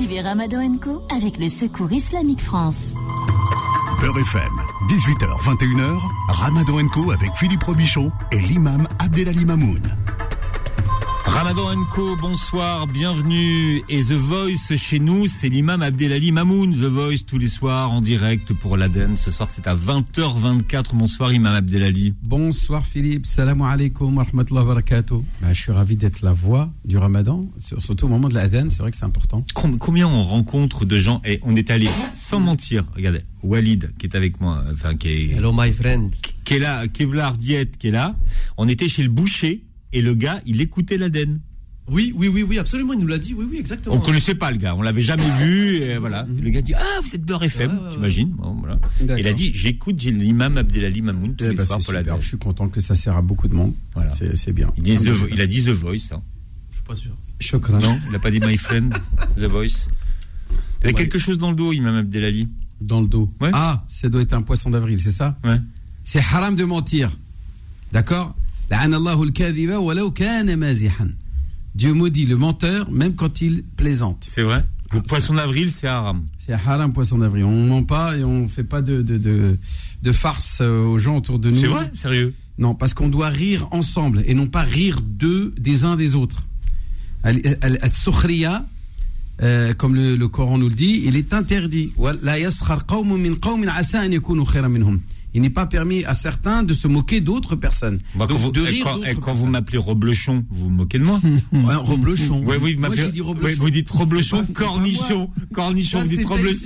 Suivez Ramadan Co avec le Secours Islamique France. Beurre FM, 18h, 21h, Ramadan Co avec Philippe Robichon et l'imam Abdelali Mamoun. Ramadan Co, bonsoir, bienvenue. Et The Voice chez nous, c'est l'imam Abdelali Mamoun. The Voice tous les soirs en direct pour l'Aden. Ce soir, c'est à 20h24. Bonsoir, imam Abdelali. Bonsoir Philippe, salam alaikum wa rahmatullahi wa barakatuh. Bah, je suis ravi d'être la voix du Ramadan, surtout au moment de l'Aden, c'est vrai que c'est important. Combien on rencontre de gens? Et on est allé sans mentir. Regardez, Walid qui est avec moi, enfin qui est. Hello my friend. Qui est là, Kevlar Diet qui est là. On était chez le boucher et le gars, il écoutait l'Aden. Oui, oui, oui, oui, absolument, il nous l'a dit, oui, oui, exactement. On connaissait pas le gars, on l'avait jamais vu, et voilà. Mhm. Le gars dit, ah, vous êtes Beurre FM, t'imagines bon, voilà. Il a dit, j'écoute l'imam Abdelali Mamoun tous Eh les ben, soirs pour la Je suis content que ça sert à beaucoup de monde. Voilà. C'est bien. il, dit The Vo- il a dit The Voice. hein. Je suis pas sûr. Chokran. Non, il n'a pas dit My Friend, The Voice. Vous avez Ouais. quelque chose dans le dos, imam Abdelali Dans le dos. Ouais. Ah, ça doit être un poisson d'avril, c'est ça Ouais. C'est haram de mentir. D'accord Dieu maudit le menteur, même quand il plaisante. C'est vrai. Le poisson d'avril, c'est haram. C'est haram, poisson d'avril. On ne ment pas et on ne fait pas de, de, de, farce euh, aux gens autour de nous. C'est vrai, sérieux? Non, parce qu'on doit rire ensemble et non pas rire d'eux, des uns des autres. Al-Sukhriya, euh, comme le, le, Coran nous le dit, il est interdit. Il n'est pas permis à certains de se moquer d'autres personnes. Bah, quand Donc, vous, de eh, rire quand, eh, vous m'appelez Roblechon, vous vous moquez de moi Ouais, Roblechon. Ouais, oui, vous Moi, dit ouais, Roblechon. vous dites Roblechon, C'est pas- c'est cornichon, cornichon, Ça, vous dites c'est Roblechon.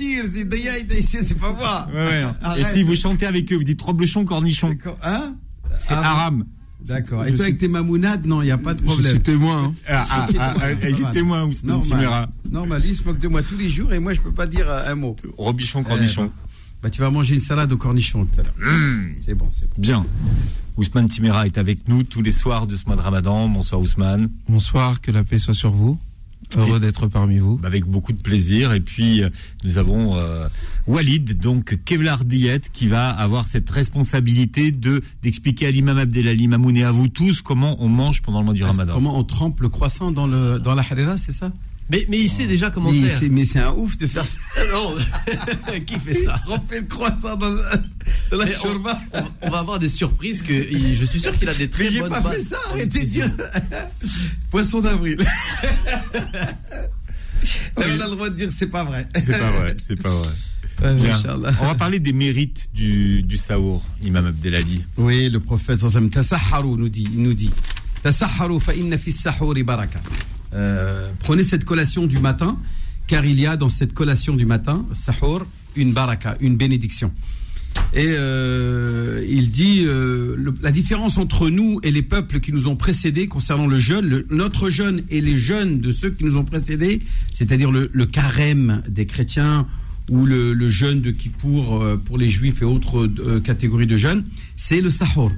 C'est c'est pas moi. Ouais, ouais. Et si vous chantez avec eux, vous dites Roblechon, cornichon. D'accord. Hein C'est Ah, haram. D'accord. Je Et toi, suis- avec tes mamounades, non, il n'y a pas de Je problème. suis témoin. hein. Ah, ah, ah, il est témoin, Ousmane Timera. Normal. Normal, lui, il se moque de moi tous les jours et moi, je peux pas dire un mot. Robichon, cornichon. Bah, tu vas manger une salade au cornichon tout à l'heure. Mmh. C'est bon, c'est bon. Bien. Ousmane Timera est avec nous tous les soirs de ce mois de Ramadan. Bonsoir Ousmane. Bonsoir, que la paix soit sur vous. Heureux d'être parmi vous. Avec beaucoup de plaisir. Et puis, euh, nous avons euh, Walid, donc Kevlar Diet, qui va avoir cette responsabilité de d'expliquer à l'imam Abdelali Mamoun et à vous tous comment on mange pendant le mois du Ramadan. Comment on trempe le croissant dans, le, dans la harira, c'est ça? Mais, mais il sait déjà comment mais faire. mais c'est un ouf de faire ça. Non, qui fait ça Tremper le croissant dans, dans la Mais on, on- va avoir des surprises que il- je suis sûr qu'il a des très Mais j'ai bonnes pas bases fait ça, arrêtez de dire. Poisson d'avril. On a le droit de dire c'est pas vrai. C'est pas vrai, c'est pas vrai. Bien. On va parler des mérites du, du saour, imam Abdelali. Oui, le prophète nous dit, il nous dit Euh, prenez cette collation du matin car il y a dans cette collation du matin sahur une baraka, une bénédiction. Et euh, il dit euh, la différence entre nous et les peuples qui nous ont précédés concernant le jeûne, notre jeûne et les jeûnes de ceux qui nous ont précédés, c'est-à-dire le, carême des chrétiens ou le, jeûne de Kippour pour les juifs et autres catégories de jeûnes, c'est le sahur.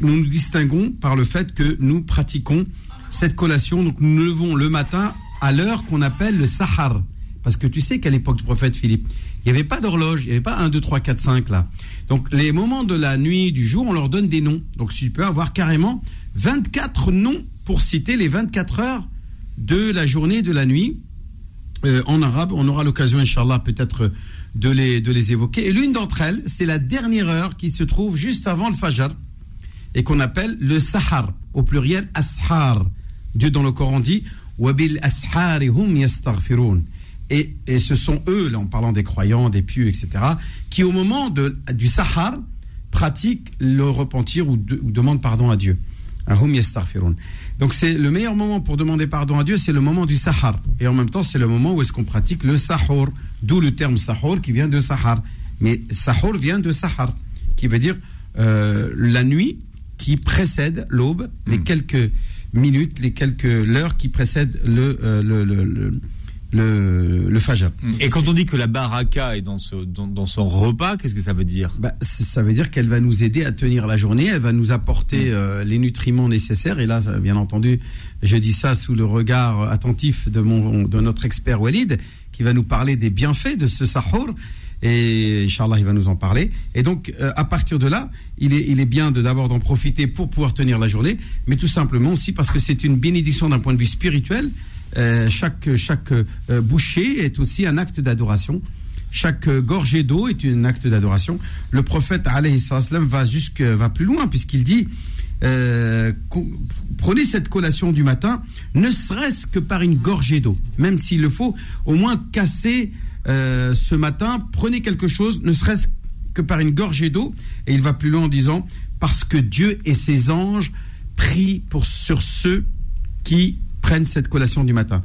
Nous nous distinguons par le fait que nous pratiquons cette collation. Donc nous nous levons le matin à l'heure qu'on appelle le sahar. Parce que tu sais qu'à l'époque du prophète Philippe, il n'y avait pas d'horloge, il n'y avait pas 1, 2, 3, 4, 5 là. Donc les moments de la nuit, du jour, on leur donne des noms. Donc tu peux avoir carrément 24 noms pour citer les 24 heures de la journée, de la nuit. Euh, en arabe. On aura l'occasion, Inch'Allah, peut-être de les, de les évoquer. Et l'une d'entre elles, c'est la dernière heure qui se trouve juste avant le Fajr et qu'on appelle le Sahar, au pluriel Ashar. Dieu dans le Coran dit Wabil hum. Et, et ce sont eux, là en parlant des croyants, des pieux, etc., qui au moment de, du Sahar pratiquent le repentir ou, de- ou demandent pardon à Dieu. Hum. Donc c'est le meilleur moment pour demander pardon à Dieu, c'est le moment du Sahar. Et en même temps, c'est le moment où est-ce qu'on pratique le Sahur, d'où le terme Sahur qui vient de Sahar. Mais Sahur vient de Sahar, qui veut dire euh, la nuit qui précède l'aube, les quelques minutes, les quelques l'heure qui précèdent le, euh, le, le, le, le, le Fajr. Et quand on dit que la baraka est dans, ce, dans, dans son repas, qu'est-ce que ça veut dire? Bah, ça veut dire qu'elle va nous aider à tenir la journée, elle va nous apporter euh, les nutriments nécessaires. Et là, bien entendu, je dis ça sous le regard attentif de, mon, de notre expert Walid, qui va nous parler des bienfaits de ce sahur. Et Inch'Allah, il va nous en parler. Et donc, euh, à partir de là, il est, bien de d'abord d'en profiter pour pouvoir tenir la journée, mais tout simplement aussi parce que c'est une bénédiction d'un point de vue spirituel. euh, chaque, chaque euh, bouchée est aussi un acte d'adoration. Chaque gorgée d'eau est un acte d'adoration. Le prophète alayhi va va plus loin puisqu'il dit prenez cette collation du matin, ne serait-ce que par une gorgée d'eau, même s'il le faut, au moins casser euh, ce matin, prenez quelque chose, ne serait-ce que par une gorgée d'eau. Et il va plus loin en disant, parce que Dieu et ses anges prient pour, sur ceux qui prennent cette collation du matin.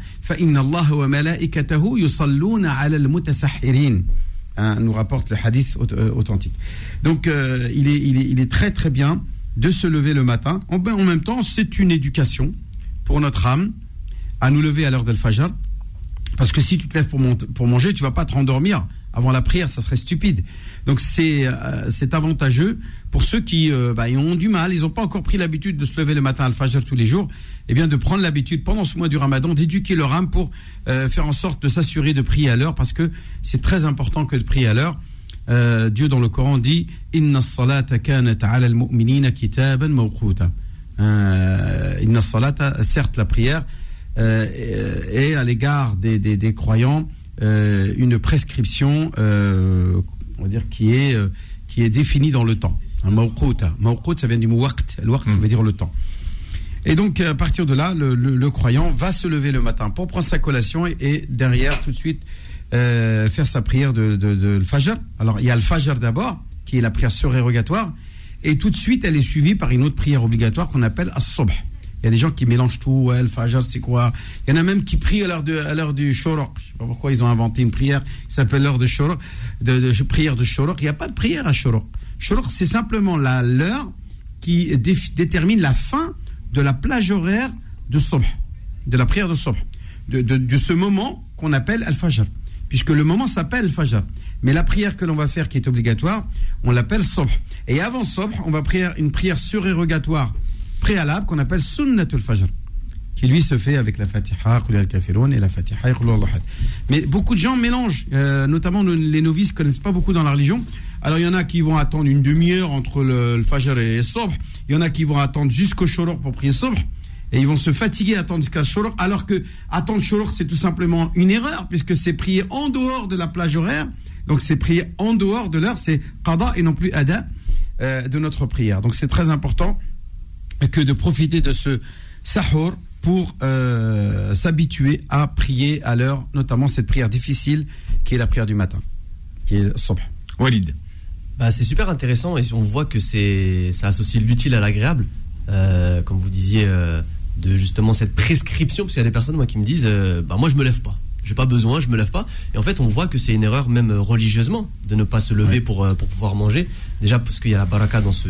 Hein, nous rapporte le hadith euh, authentique. Donc euh, il, est, très très bien de se lever le matin. En, en même temps, c'est une éducation pour notre âme à nous lever à l'heure de fajr parce que si tu te lèves pour, manger, tu vas pas te rendormir avant la prière, ça serait stupide. Donc c'est euh, avantageux pour ceux qui euh, bah, ont du mal, ils n'ont pas encore pris l'habitude de se lever le matin à al-fajr tous les jours, et bien de prendre l'habitude pendant ce mois du Ramadan d'éduquer leur âme pour euh, faire en sorte de s'assurer de prier à l'heure, parce que c'est très important que de prier à l'heure. Dieu dans le Coran dit Inna salata kanat ala al-mu'minina kitaban mawquta. Inna salata, certes la prière euh, est à l'égard des, des, des croyants euh, une prescription, euh, on va dire, qui est, euh, qui est définie dans le temps. Un. Mawqut, ça vient du mot waqt. Le waqt, ça veut dire le temps. Et donc, à partir de là, le, le- le croyant va se lever le matin pour prendre sa collation et, et derrière, tout de suite, euh, faire sa prière de, de, fajr. Alors, il y a le fajr d'abord, qui est la prière surérogatoire, et tout de suite, elle est suivie par une autre prière obligatoire qu'on appelle as-subh. Il y a des gens qui mélangent tout, ouais, le fajr, c'est quoi? Il y en a même qui prient à l'heure, du shoroq. Je sais pas pourquoi ils ont inventé une prière qui s'appelle l'heure de shoroq, de, prière de shoroq. Il n'y a pas de prière à shoroq. Shoroq, c'est simplement l'heure qui détermine la fin de la plage horaire de Subh, de la prière de Subh, de, ce moment qu'on appelle Al-Fajr, puisque le moment s'appelle Al-Fajr. Mais la prière que l'on va faire, qui est obligatoire, on l'appelle Subh. Et avant Subh, on va prier une prière surérogatoire préalable qu'on appelle Sunnatul Fajr, qui lui se fait avec la Fatiha, et la Fatiha. Mais beaucoup de gens mélangent, euh, notamment les novices connaissent pas beaucoup dans la religion. Alors il y en a qui vont attendre une demi-heure entre le, le Fajr et le Subh. Il y en a qui vont attendre jusqu'au Shoroq pour prier Subh. Et ils vont se fatiguer à attendre jusqu'à Shoroq, alors que attendre Shoroq, c'est tout simplement une erreur, puisque c'est prier en dehors de la plage horaire. Donc c'est prier en dehors de l'heure, c'est qada et non plus ada euh, de notre prière. Donc c'est très important que de profiter de ce sahur pour euh, s'habituer à prier à l'heure, notamment cette prière difficile qui est la prière du matin, qui est le subh. Walid. Bah, c'est super intéressant et on voit que c'est ça associe l'utile à l'agréable, Euh, comme vous disiez, euh, de justement cette prescription, parce qu'il y a des personnes moi qui me disent, euh, bah moi je me lève pas, j'ai pas besoin, je me lève pas, et en fait on voit que c'est une erreur même euh, religieusement de ne pas se lever pour euh, pour pouvoir manger, déjà parce qu'il y a la baraka dans ce,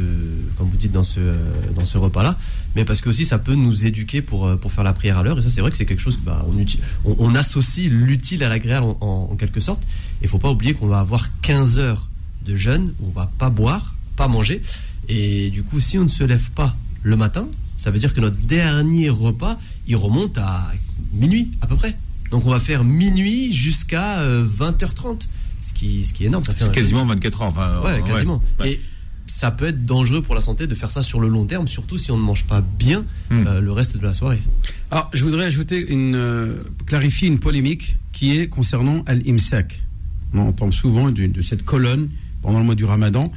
comme vous dites dans ce euh, dans ce repas là, mais parce que aussi ça peut nous éduquer pour pour faire la prière à l'heure, et ça c'est vrai que c'est quelque chose que bah, on, on, on associe l'utile à l'agréable en, en- en quelque sorte, et faut pas oublier qu'on va avoir 15 heures de jeûne, où on va pas boire, pas manger. Et du coup, si on ne se lève pas le matin, ça veut dire que notre dernier repas, il remonte à minuit à peu près. Donc on va faire minuit jusqu'à euh, 20h30, ce qui, ce qui est énorme. Ça fait quasiment 24 heures. Enfin, Ouais, euh, quasiment. ouais. Et ça peut être dangereux pour la santé de faire ça sur le long terme, surtout si on ne mange pas bien Hmm. euh, le reste de la soirée. Alors, je voudrais ajouter une, euh, clarifier une polémique qui est concernant Al-Imsak. On entend souvent de, de cette colonne pendant le mois du Ramadan,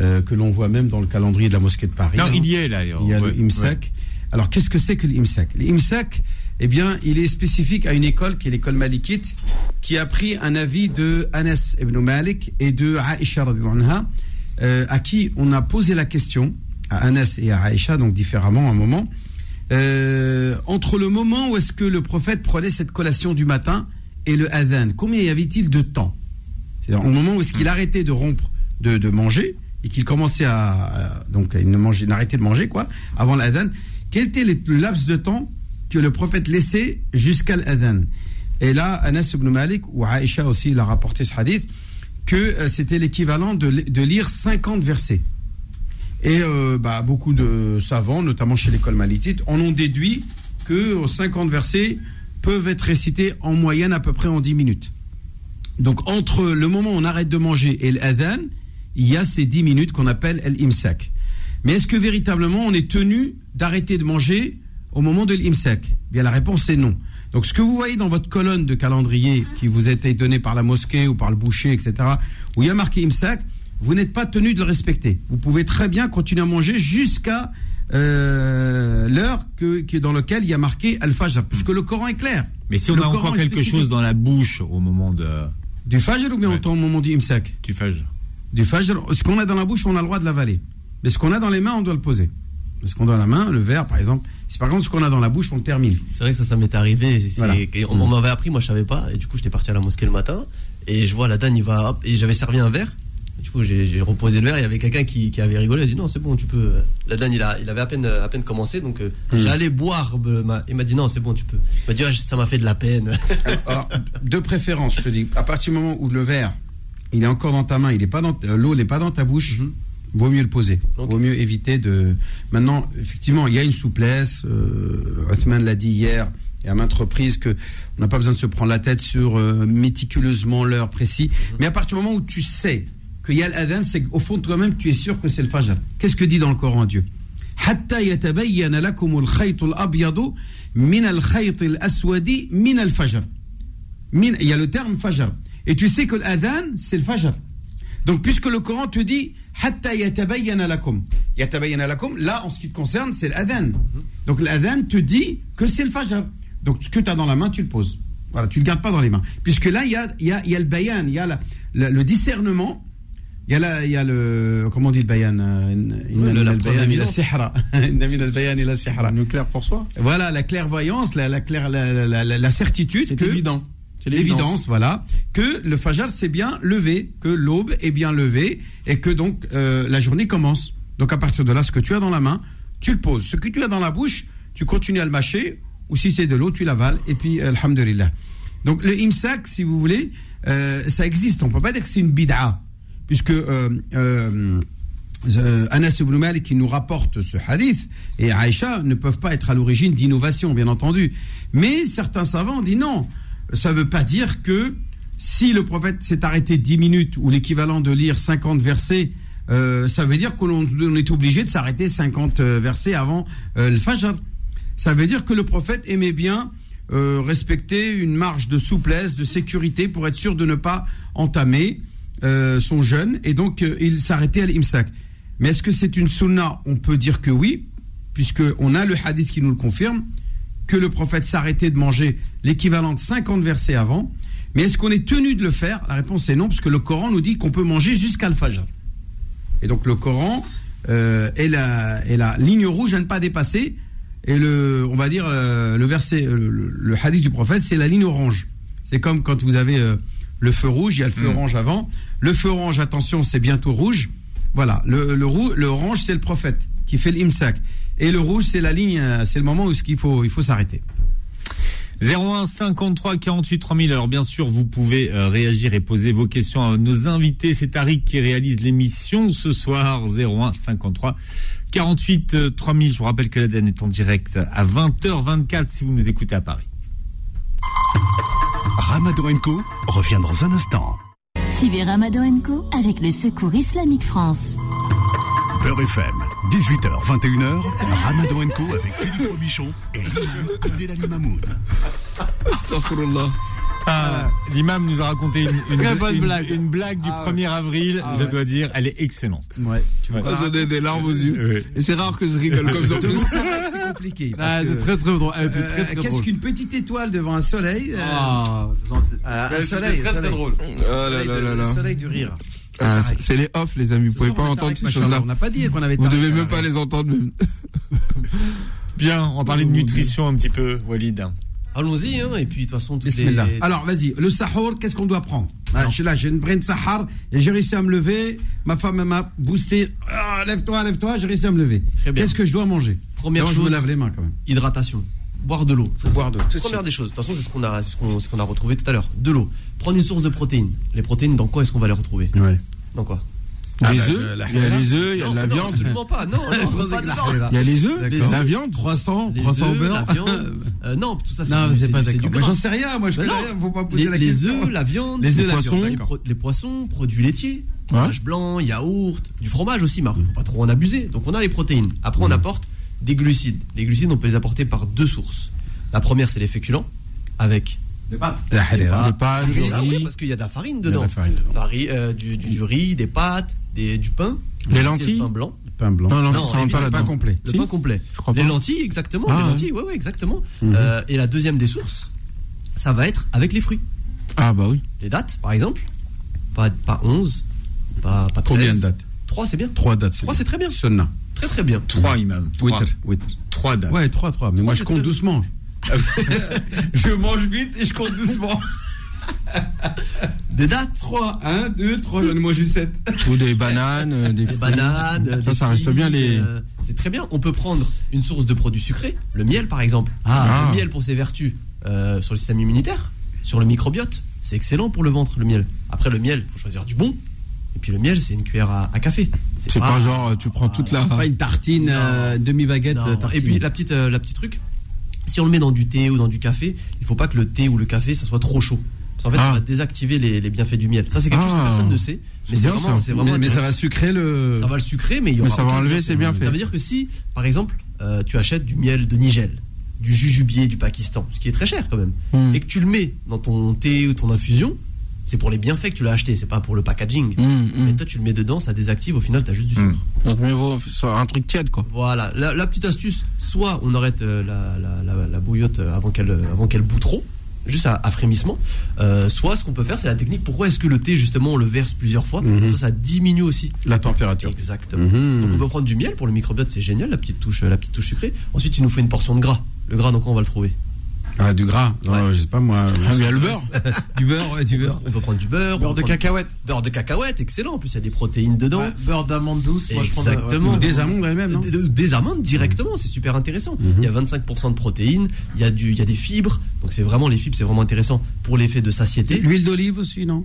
euh, que l'on voit même dans le calendrier de la mosquée de Paris. Non, hein. il y est là. Il y a ouais, le. Alors, qu'est-ce que c'est que l'IMSAC L'IMSAC, eh bien, il est spécifique à une école qui est l'école malikite, qui a pris un avis de Anas ibn Malik et de Aisha, euh, à qui on a posé la question, à Anas et à Aisha, donc différemment à un moment, euh, entre le moment où est-ce que le prophète prenait cette collation du matin et le adhan, combien y avait-il de temps? C'est-à-dire au moment où est-ce qu'il arrêtait de rompre, de, de manger, et qu'il commençait à, donc il ne mangeait, n'arrêtait de manger quoi, avant l'adhan, quel était le laps de temps que le prophète laissait jusqu'à l'adhan Et là, Anas ibn Malik ou Aïcha aussi il a rapporté ce hadith que euh, c'était l'équivalent de, de lire 50 versets. Et euh, bah, beaucoup de savants, notamment chez l'école malitite, en ont déduit que 50 versets peuvent être récités en moyenne à peu près en 10 minutes. Donc entre le moment où on arrête de manger et l'adhan, il y a ces 10 minutes qu'on appelle l'imsak. Mais est-ce que véritablement on est tenu d'arrêter de manger au moment de l'imsak Bien la réponse est non. Donc ce que vous voyez dans votre colonne de calendrier qui vous a été donnée par la mosquée ou par le boucher, etc., où il y a marqué Imsak, vous n'êtes pas tenu de le respecter. Vous pouvez très bien continuer à manger jusqu'à euh, l'heure que, que- dans laquelle il y a marqué Al-Fajr, puisque le Coran est clair. Mais si on Le a encore quelque spécifique. chose dans la bouche au moment de, Du Fajr ou bien Ouais. au moment du Imsak du Fajr Du Fajr, ce qu'on a dans la bouche, on a le droit de l'avaler. Mais ce qu'on a dans les mains, on doit le poser. Ce qu'on a dans la main, le verre par exemple, si par contre ce qu'on a dans la bouche, on le termine. C'est vrai que ça, ça m'est arrivé. Voilà. On, m'avait appris, moi je savais pas. Et du coup, j'étais parti à la mosquée le matin. Et je vois la dame, il va. hop, et j'avais servi un verre. Du coup, j'ai reposé le verre. Il y avait quelqu'un qui, qui avait rigolé. Il a dit non, c'est bon, tu peux. La dame, il, a, il avait à peine, à peine commencé. Donc, euh, j'allais boire. Il m'a dit non, c'est bon, tu peux. Il m'a dit ouais, ça m'a fait de la peine. Alors, de préférence, je te dis, à partir du moment où le verre, il est encore dans ta main, il est pas dans euh, l'eau n'est pas dans ta bouche, vaut mieux le poser. Vaut mieux éviter de. Maintenant, effectivement, il y a une souplesse. Euh, l'a dit hier et à maintes reprises que on n'a pas besoin de se prendre la tête sur euh, méticuleusement l'heure précise. Mhm. Mais à partir du moment où tu sais qu'il y a l'adhan, c'est qu'au fond de toi-même, tu es sûr que c'est le fajr. Qu'est-ce que dit dans le Coran Dieu? Il y a le terme fajr. Et tu sais que l'adhan, c'est le fajr. Donc, puisque le Coran te dit hatta yatabayyana lakum. Yatabayyana lakum, là, en ce qui te concerne, c'est l'adhan. Donc, l'adhan te dit que c'est le fajr. Donc, ce que tu as dans la main, tu le poses. Voilà, tu ne le gardes pas dans les mains. Puisque là, il y a, y a, il y a le bayan, il y a la- la- le discernement. Il y, a la, il y a le. Comment on dit le bayan le- la preuve ila évidente. sihra. Inna min al-bayan ila sihra. Nucléaire pour soi. Voilà, la clairvoyance, la, la, clair- la, la- la- la certitude. C'est évident. L'évidence, voilà, que le fajr s'est bien levé, que l'aube est bien levée et que donc euh, la journée commence. Donc à partir de là, ce que tu as dans la main, tu le poses. Ce que tu as dans la bouche, tu continues à le mâcher, ou si c'est de l'eau, tu l'avales, et puis alhamdulillah. Donc le imsak, si vous voulez, euh, ça existe. On peut pas dire que c'est une bid'a, puisque euh, euh, Anas ibn Malik qui nous rapporte ce hadith et Aïcha ne peuvent pas être à l'origine d'innovation, bien entendu. Mais certains savants disent non. Ça ne veut pas dire que si le prophète s'est arrêté 10 minutes ou l'équivalent de lire 50 versets, euh, ça veut dire qu'on on est obligé de s'arrêter 50 euh, versets avant euh, le Fajr. Ça veut dire que le prophète aimait bien respecter une marge de souplesse, de sécurité pour être sûr de ne pas entamer son jeûne et donc il s'arrêtait à l'imsak. Mais est-ce que c'est une sunna? On peut dire que oui, puisque on a le hadith qui nous le confirme que le prophète s'arrêtait de manger l'équivalent de 50 versets avant. Mais est-ce qu'on est tenu de le faire? La réponse est non, parce que le Coran nous dit qu'on peut manger jusqu'à le Fajr. Et donc le Coran euh, est, la, est la ligne rouge à ne pas dépasser. Et le, on va dire euh, le verset, le, le hadith du prophète, c'est la ligne orange. C'est comme quand vous avez euh, le feu rouge, il y a le feu orange avant. Le feu orange, attention, c'est bientôt rouge. Voilà, le, le, le orange, c'est le prophète qui fait l'imsak. Et le rouge, c'est la ligne, euh, c'est le moment où il faut, il faut s'arrêter. 01 53 48 3000. Alors bien sûr, vous pouvez euh, réagir et poser vos questions à nos invités. C'est Tariq qui réalise l'émission ce soir. 01 53 48 euh, 3000. Je vous rappelle que l'ADN est en direct à 20h24 si vous nous écoutez à Paris. Ramadan Co revient dans un instant. Suivez Ramadan Co avec le Secours Islamique France. Beurre FM, 18h, 21h, Ramadan Co avec Philippe Robichon et l'imam Abdelali Mamoun. Astaghfirullah. Ah, L'imam nous a raconté une, une- Très bonne une- blague. une blague du Ah ouais. 1er avril. Ah je ouais. dois dire, elle est excellente. Ouais, tu Ouais. Ça donnait des larmes aux yeux. Ouais. Et c'est rare que je rigole comme ça. c'est compliqué. Ah, que, très très drôle. Euh, très très Qu'est-ce qu'une petite étoile devant un soleil euh, Ah, euh, Un soleil, très un très soleil. drôle. Oh Le là soleil là de- là le là. soleil du rire. Ah, Tarek. c'est- les off, les amis. Vous pouvez Ce pas entendre ces choses-là. On n'a pas dit qu'on avait Vous devez même pas les entendre. même. Bien, on va parler de nutrition un petit peu, Walid. Allons-y, hein, et puis de toute façon, toutes les... Alors, vas-y, le sahur, qu'est-ce qu'on doit prendre? Ah, Je suis là, j'ai une brain de sahar et j'ai réussi à me lever. Ma femme m'a boosté. Ah, lève-toi, lève-toi, j'ai réussi à me lever. Très bien. Qu'est-ce que je dois manger? Première D'abord, je me chose- lave les mains quand même. hydratation. Boire de l'eau. Boire de l'eau, Première des choses. De toute façon, c'est ce qu'on a, ce qu'on, ce qu'on a retrouvé tout à l'heure. De l'eau. Prendre une source de protéines. Les protéines, dans quoi est-ce qu'on va les retrouver Ouais. Dans quoi Ah, Les bah, œufs, il y a les œufs, il y a Non, de la non, viande. Absolument pas. Non, non, pas dedans. Il y a les œufs, la viande. Croissant, Les croissant au œufs, beurre. la viande. Euh, non, tout ça, c'est Non, c'est c'est pas d'accord. j'en sais rien, moi, je non. rien, faut pas poser Les, la les question. œufs, la viande, Les œufs, les la poissons, viande, les, les poissons, produits laitiers, Ouais. fromage blanc, yaourt, du fromage aussi, mais il faut pas trop en abuser. Donc on a les protéines. Après, on apporte des glucides. Les glucides, on peut les apporter par deux sources. La première, c'est les féculents. avec Des pâtes. La halira. De pâtes, du du riz. Ah oui, parce qu'il y a de la farine dedans. la farine dedans. Fari- euh, du, du- du riz, des pâtes, des, du pain. Les Du lentilles pain blanc. Pain blanc. Non, non, Non, ça rentre pas pas là-dedans. complet. Le Si pain complet. Je crois Les pas. lentilles, exactement. Ah, les lentilles, oui, oui, exactement. Mhm. Euh, et la deuxième des sources, ça va être avec les fruits. Ah bah oui. Les dates, par exemple, pas, pas 11, pas, pas 13. Combien de dates 3, c'est bien. Trois dates. Trois, c'est très bien. Sunnah. Très, très bien. Trois imams. Trois, dates. Ouais, trois, trois. Mais moi, je compte doucement. Je mange vite et je compte doucement. Des dates. 3, 1, 2, 3, j'en ai mangé 7. Ou des bananes, euh, des, Des bananes. Ça, des ça reste filles, bien les. euh, c'est très bien. On peut prendre une source de produits sucrés, le miel par exemple. Ah. Le miel pour ses vertus euh, sur le système immunitaire, sur le microbiote. C'est excellent pour le ventre, le miel. Après, le miel, faut choisir du bon. Et puis le miel, c'est une cuillère à, à café. C'est pas genre, euh, tu prends toute la. Pas une tartine, euh, demi-baguette. Euh, tartine. Et puis la petite, euh, la petite truc, si on le met dans du thé ou dans du café, il faut pas que le thé ou le café ça soit trop chaud. Parce qu'en fait, ça Ah. va désactiver les, les bienfaits du miel. Ça, c'est quelque chose que Ah. personne ne sait. Mais c'est vraiment, ça. c'est vraiment mais, mais ça va sucrer le. Ça va le sucrer, mais il y aura Mais ça va enlever ses bienfaits. Ça veut dire que si, par exemple, euh, tu achètes du miel de Nigel, du jujubier du Pakistan, ce qui est très cher quand même, Hmm. et que tu le mets dans ton thé ou ton infusion, c'est pour les bienfaits que tu l'as acheté, c'est pas pour le packaging. Hum, hum. Mais toi, tu le mets dedans, ça désactive, au final, tu as juste du sucre. Hmm. Donc mieux vaut un truc tiède quoi. Voilà, la, la petite astuce, soit on arrête euh, la, la, la- bouillotte euh, avant qu'elle euh, avant qu'elle bout trop, juste à, à frémissement, euh, soit ce qu'on peut faire, c'est la technique. Pourquoi est-ce que le thé, justement, on le verse plusieurs fois? Comme Ça, ça diminue aussi. La température. Exactement. Donc on peut prendre du miel pour le microbiote, c'est génial, la petite touche, la petite touche sucrée. Ensuite, il nous faut une portion de gras. Le gras, donc on va le trouver? Ah, du gras. Non, Ouais. je sais pas moi. Ah, mais il y a le beurre. du beurre, ouais, du beurre. On peut prendre du beurre, Beurre de prendre- cacahuète. beurre de cacahuète, excellent. En plus, il y a des protéines dedans. Ouais, beurre d'amande douce. Moi, je prends Exactement. Ou des amandes elles-mêmes, non Des, des- des amandes directement, c'est super intéressant. Mhm. Il y a 25% de protéines, il y a du, il y a des fibres, donc c'est vraiment les fibres, c'est vraiment intéressant pour l'effet de satiété. L'huile d'olive aussi, non?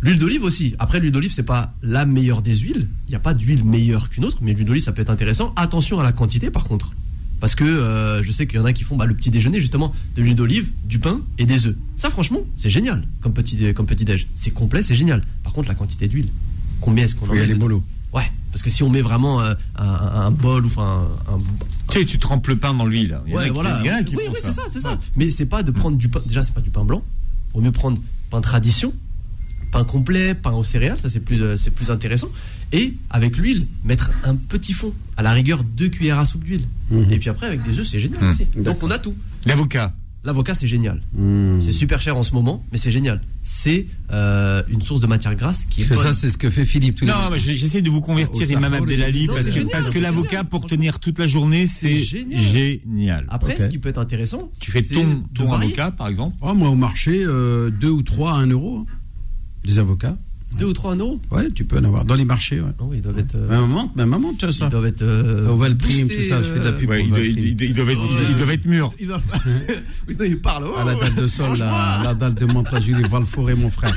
L'huile d'olive aussi. Après, l'huile d'olive, c'est pas la meilleure des huiles. Il n'y a pas d'huile meilleure qu'une autre, mais l'huile d'olive, ça peut être intéressant. Attention à la quantité, par contre. Parce que euh, je sais qu'il y en a qui font bah, le petit déjeuner, justement, de l'huile d'olive, du pain et des œufs. Ça, franchement, c'est génial comme petit, dé- comme petit déj. C'est complet, c'est génial. Par contre, la quantité d'huile, combien est-ce qu'on en met dedans mollo. Ouais, parce que si on met vraiment euh, un, un bol ou enfin un, un- Tu sais, tu trempes le pain dans l'huile. Il y en a Ouais, qui- voilà. qui oui, oui, c'est ça, c'est ça. Mais c'est pas de prendre du pain. Déjà, c'est pas du pain blanc. Vaut mieux prendre pain tradition, pain complet, pain aux céréales. Ça, c'est plus, euh, c'est plus intéressant. Et avec l'huile, mettre un petit fond. À la rigueur, deux cuillères à soupe d'huile. Mhm. Et puis après, avec des œufs, c'est génial Mhm. aussi. Donc, on a tout. L'avocat. L'avocat, c'est génial. Mmh. C'est super cher en ce moment, mais c'est génial. C'est euh, une source de matière grasse qui est bonne. ça, c'est ce que fait Philippe tous Non, mais j'essaie de vous convertir, Imam Abdelali, parce que, génial, parce que c'est l'avocat, pour tenir toute la journée, c'est C'est génial. génial. Après, Ok. ce qui peut être intéressant, Tu fais ton, ton avocat, par exemple. Oh, moi, au marché, euh, deux ou trois à un euro. Des avocats. Deux ou trois euros. Ouais, tu peux en avoir. Dans les marchés, ouais. Oui, ils doivent être. euh, Même maman, maman, tu as ça. ils doivent être. euh, Au Valprime, boostés, tout ça, je fais de la euh, pub. Ouais, ils, doivent- Valprime. ils- ils doivent être, ils doivent être mûrs. Ils doivent. oui, sinon ils parlent. À la dalle de sol, la, la dalle de Montajulie, Valforêt, mon frère.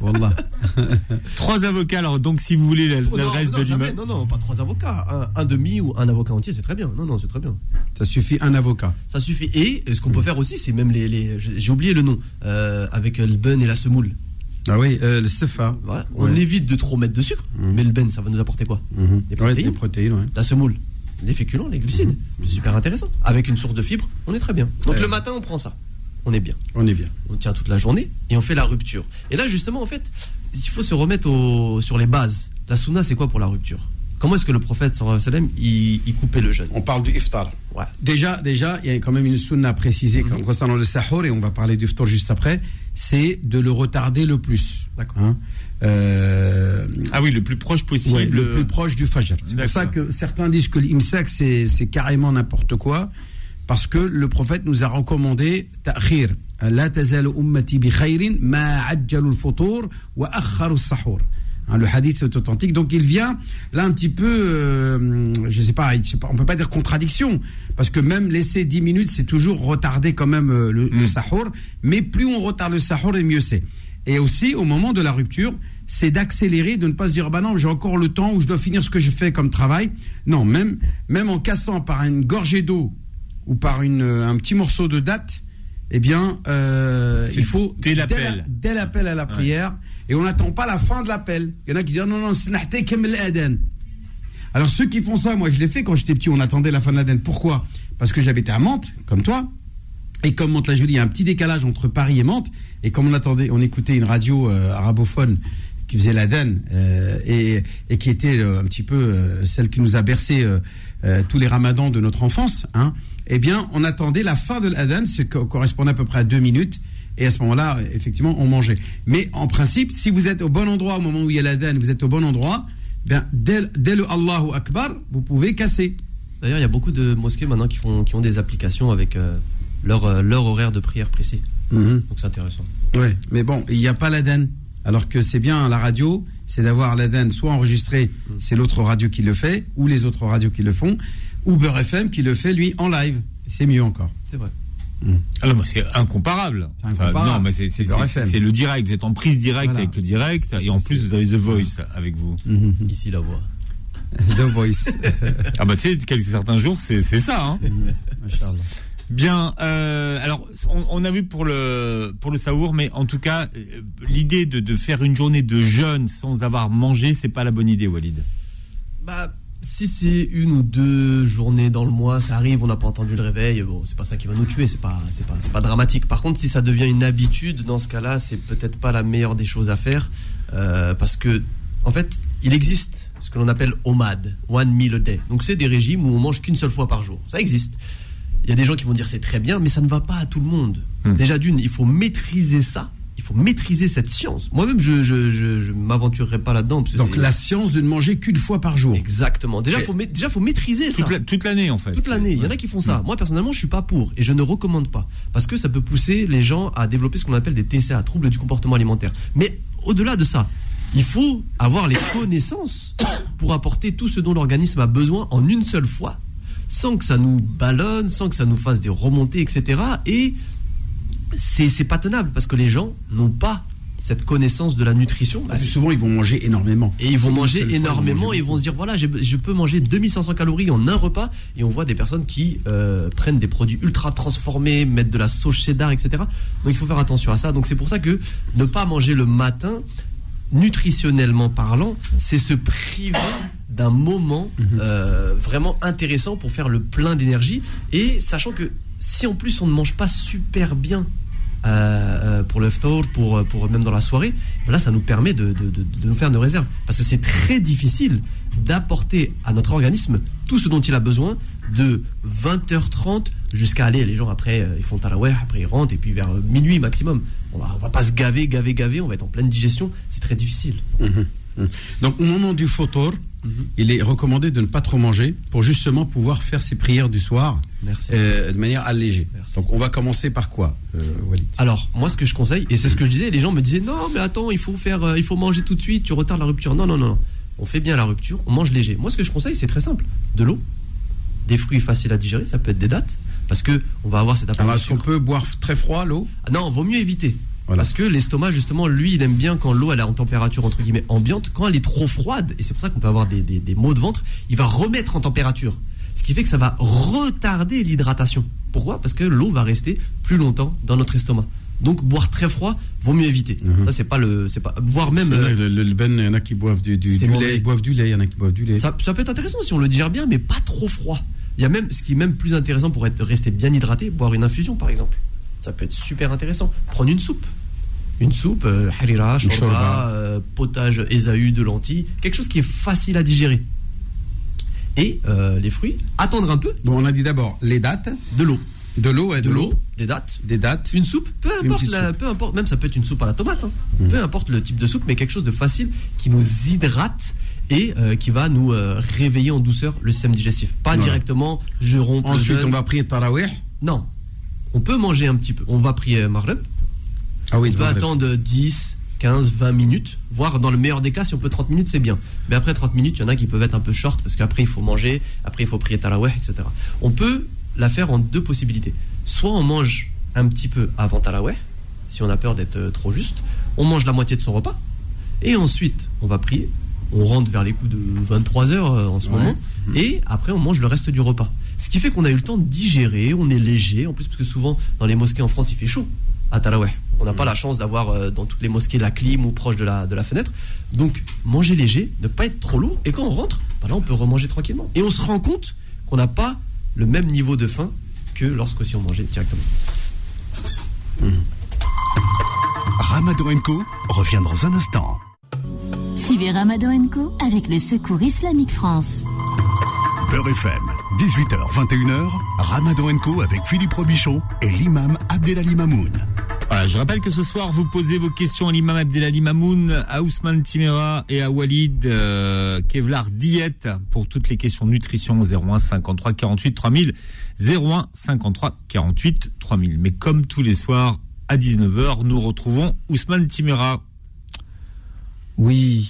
Wallah. Trois avocats, alors donc si vous voulez Oh, l'adresse non, de l'imam. non, non, pas trois avocats. Un, un demi ou un avocat entier, c'est très bien. Non, non, c'est très bien. Ça suffit un avocat. Ça suffit. Et ce qu'on peut faire aussi, c'est même les. les- j'ai oublié le nom. euh, avec le ben et la semoule. Ah oui, euh, le. Voilà. On Ouais. évite de trop mettre de sucre. Mhm. Mais le ben, ça va nous apporter quoi Mhm. Des Ouais, protéines. des protéines, ouais. La semoule. Les féculents, les glucides. C'est super intéressant. Avec une source de fibres, on est très bien. Donc le matin, on prend ça. On est bien. On est bien. on tient toute la journée et on fait la rupture. Et là, justement, en fait, il faut se remettre au- sur les bases. La sunna, c'est quoi pour la rupture? Comment est-ce que le prophète, sallallahu alayhi wa sallam, il, il coupait le jeûne? On parle du iftar. Ouais. Déjà, déjà, il y a quand même une sunna précisée Mhm. concernant le sahur, et on va parler du iftar juste après, c'est de le retarder le plus. D'accord. Hein. Euh, Ah oui, le plus proche possible. ouais, le plus proche du fajr. C'est pour ça que certains disent que l'imsak, c'est carrément n'importe quoi, parce que le prophète nous a recommandé ta'khir. La tazalu ummati bi khayrin ma ajjalu al-futur wa akharu as-sahur. Hein, le hadith est authentique. Donc il vient là un petit peu, euh, je je sais pas, on peut pas dire contradiction, parce que même laisser 10 minutes, c'est toujours retarder quand même euh, le, le Mm. sahur. Mais plus on retarde le sahur, et mieux c'est. Et aussi, au moment de la rupture, c'est d'accélérer, de ne pas se dire, bah non, j'ai encore le temps où je dois finir ce que je fais comme travail. Non, même, même en cassant par une gorgée d'eau ou par une, euh, un petit morceau de date, eh bien, euh, il faut dès l'appel. la- dès l'appel à la prière, et on n'attend pas la fin de l'appel. Il y en a qui disent non non, c'est kem l'adhan. Alors ceux qui font ça, moi je l'ai fait quand j'étais petit, on attendait la fin de l'adhan. Pourquoi? Parce que j'habitais à Mantes, comme toi. Et comme monte la il y a un petit décalage entre Paris et Mantes. Et comme on attendait, on écoutait une radio euh, arabophone qui faisait l'Aden euh, et, qui était euh, un petit peu euh, celle qui nous a bercé tous les ramadans de notre enfance, hein, eh bien, on attendait la fin de l'Aden, ce qui correspondait à peu près à deux minutes. Et à ce moment-là, effectivement, on mangeait. Mais en principe, si vous êtes au bon endroit au moment où il y a l'Aden, vous êtes au bon endroit, bien, dès, dès le Allahu Akbar, vous pouvez casser. D'ailleurs, il y a beaucoup de mosquées maintenant qui, font, qui ont des applications avec euh, leur, euh, leur horaire de prière précis. Mhm. Donc c'est intéressant. Oui, mais bon, il n'y a pas l'Aden. Alors que c'est bien la radio, c'est d'avoir l'Aden soit enregistré, c'est l'autre radio qui le fait, ou les autres radios qui le font, ou Beurre FM qui le fait, lui, en live. C'est mieux encore. C'est vrai. Alors, moi, c'est incomparable. Non, mais c'est c'est- C'est c'est- le direct. Vous êtes en prise directe Voilà. avec le direct. Et en plus, vous avez The Voice avec vous. Mhm. Ici, la voix. The Voice. Ah bah, tu sais, quelques certains jours, c'est c'est ça. Hein. Machallah. Bien. Euh, alors, on, on a vu pour le pour le saour, mais en tout cas, euh, l'idée de, de faire une journée de jeûne sans avoir mangé, c'est pas la bonne idée, Walid. Bah, si c'est une ou deux journées dans le mois, ça arrive, on n'a pas entendu le réveil, bon, c'est pas ça qui va nous tuer, c'est pas, c'est pas, c'est pas dramatique. Par contre, si ça devient une habitude, dans ce cas-là, c'est peut-être pas la meilleure des choses à faire, euh, parce que, en fait, il existe ce que l'on appelle OMAD, One Meal a Day. Donc, c'est des régimes où on mange qu'une seule fois par jour. Ça existe. Il y a des gens qui vont dire c'est très bien, mais ça ne va pas à tout le monde. Hmm. Déjà, d'une, il faut maîtriser ça. Il faut maîtriser cette science. Moi-même, je, je, je, je m'aventurerai pas là-dedans. parce que Donc c'est- la science de ne manger qu'une fois par jour. Exactement. Déjà, faut, déjà, faut maîtriser ça. Toute la- toute l'année, en fait. Toute l'année. Il y en a qui font ça. Moi, personnellement, je suis pas pour et je ne recommande pas parce que ça peut pousser les gens à développer ce qu'on appelle des TCA, troubles du comportement alimentaire. Mais au-delà de ça, il faut avoir les connaissances pour apporter tout ce dont l'organisme a besoin en une seule fois, sans que ça nous ballonne, sans que ça nous fasse des remontées, etc. Et c'est pas tenable parce que les gens n'ont pas cette connaissance de la nutrition. Bah, souvent, ils vont manger énormément. et ils vont manger seule fois, ils vont énormément manger et ils vont se dire voilà, je peux manger 2500 calories en un repas. Et on voit des personnes qui euh, prennent des produits ultra transformés, mettent de la sauce cheddar, etc. Donc il faut faire attention à ça. Donc c'est pour ça que ne pas manger le matin, nutritionnellement parlant, c'est se priver d'un moment euh, vraiment intéressant pour faire le plein d'énergie. Et sachant que si en plus on ne mange pas super bien euh, euh, pour le tour, pour, pour même dans la soirée, ben là ça nous permet de, de- de- nous faire nos réserves. Parce que c'est très difficile d'apporter à notre organisme tout ce dont il a besoin de 20h30 jusqu'à aller. Les gens après euh, ils font taraweh, après ils rentrent et puis vers euh, minuit maximum. On va, va pas se gaver, gaver, gaver, on va être en pleine digestion. C'est très difficile. Mhm. Mhm. Donc au moment du photor, il est recommandé de ne pas trop manger pour justement pouvoir faire ses prières du soir Merci. euh, de manière allégée. Merci. Donc on va commencer par quoi, euh, Walid? Alors, moi, ce que je conseille, et c'est ce que je disais, les gens me disaient non, mais attends, il faut faire, euh, il faut manger tout de suite, tu retardes la rupture. Non, non, non, non. On fait bien la rupture, on mange léger. Moi, ce que je conseille, c'est très simple de l'eau, des fruits faciles à digérer, ça peut être des dattes, parce que on va avoir cet apport Alors est-ce qu'on peut boire très froid l'eau? Ah non, vaut mieux éviter. Voilà. Parce que l'estomac, justement, lui, il aime bien quand l'eau elle est en température entre guillemets ambiante. Quand elle est trop froide, et c'est pour ça qu'on peut avoir des, des- des maux de ventre, il va remettre en température. Ce qui fait que ça va retarder l'hydratation. Pourquoi? Parce que l'eau va rester plus longtemps dans notre estomac. Donc boire très froid, vaut mieux éviter. Mhm. Ça c'est pas le, c'est pas voire même. euh, le, le- le ben, il y en a qui boivent du, lait, ils boivent du lait, il y en a qui boivent du lait. Ça, ça peut être intéressant si on le digère bien, mais pas trop froid. Il y a même ce qui est même plus intéressant pour être rester bien hydraté, boire une infusion par exemple. Ça peut être super intéressant. Prendre une soupe. Une soupe, euh, harira, shorba, euh, potage ésaü de lentilles, quelque chose qui est facile à digérer. Et euh, les fruits, attendre un peu, Bon, on a dit d'abord les dates, de l'eau. de l'eau, ouais, De l'eau, des dattes, des dates. une soupe, peu importe, petite la- soupe. peu importe, même ça peut être une soupe à la tomate, hein. Mhm. peu importe le type de soupe, mais quelque chose de facile qui nous hydrate et euh, qui va nous euh, réveiller en douceur le système digestif. Pas Ouais. directement, je romps le Ensuite, jeûne. on va prier tarawih. Non, on peut manger un petit peu. On va prier Maghreb, Ah oui, on peut attendre 10, 15, 20 minutes, voire dans le meilleur des cas, si on peut 30 minutes, c'est bien. Mais après 30 minutes, il y en a qui peuvent être un peu short parce qu'après il faut manger, après il faut prier Taraweh, etc. On peut la faire en deux possibilités. Soit on mange un petit peu avant Taraweh, si on a peur d'être euh, trop juste, on mange la moitié de son repas, et ensuite on va prier. On rentre vers les coups de 23 heures euh, en ce Ouais. moment, et après on mange le reste du repas. Ce qui fait qu'on a eu le temps de digérer, on est léger, en plus parce que souvent dans les mosquées en France il fait chaud à Taraweh. On n'a pas la chance d'avoir euh, dans toutes les mosquées la clim ou proche de la, de la fenêtre. Donc manger léger, ne pas être trop lourd, et quand on rentre, bah là on peut remanger tranquillement. Et on se rend compte qu'on n'a pas le même niveau de faim que lorsque si on mangeait directement. Ramadan Co revient dans un instant. Suivez Ramadan Co avec le Secours Islamique France. Beurre FM, 18h, 21h, Ramadan Co avec Philippe Robichon et l'imam Abdelali Mamoun. Voilà, je rappelle que ce soir, vous posez vos questions à l'imam Abdelali Mamoun, à Ousmane Timera et à Walid euh, Kevlar Diet pour toutes les questions nutrition 01 53 48 3000. 01 53 48 3000. Mais comme tous les soirs, à 19h, nous retrouvons Ousmane Timera. Oui,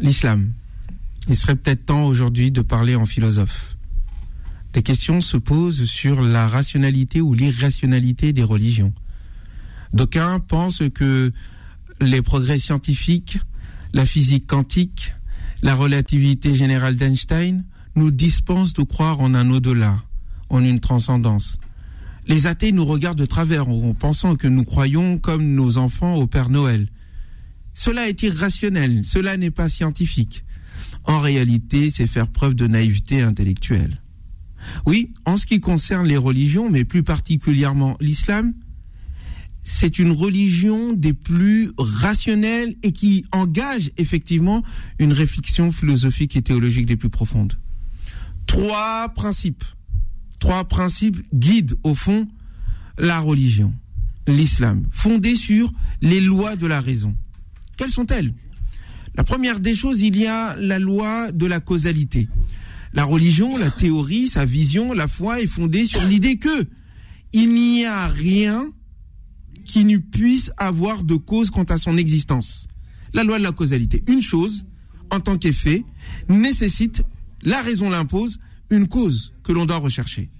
l'islam. Il serait peut-être temps aujourd'hui de parler en philosophe. Des questions se posent sur la rationalité ou l'irrationalité des religions. D'aucuns pensent que les progrès scientifiques, la physique quantique, la relativité générale d'Einstein nous dispensent de croire en un au-delà, en une transcendance. Les athées nous regardent de travers en pensant que nous croyons comme nos enfants au Père Noël. Cela est irrationnel, cela n'est pas scientifique. En réalité, c'est faire preuve de naïveté intellectuelle. Oui, en ce qui concerne les religions, mais plus particulièrement l'islam, c'est une religion des plus rationnelles et qui engage effectivement une réflexion philosophique et théologique des plus profondes. Trois principes, trois principes guident au fond la religion, l'islam, fondés sur les lois de la raison. Quelles sont-elles? La première des choses, il y a la loi de la causalité. La religion, la théorie, sa vision, la foi est fondée sur l'idée que il n'y a rien qui ne puisse avoir de cause quant à son existence. La loi de la causalité. Une chose, en tant qu'effet, nécessite, la raison l'impose, une cause que l'on doit rechercher.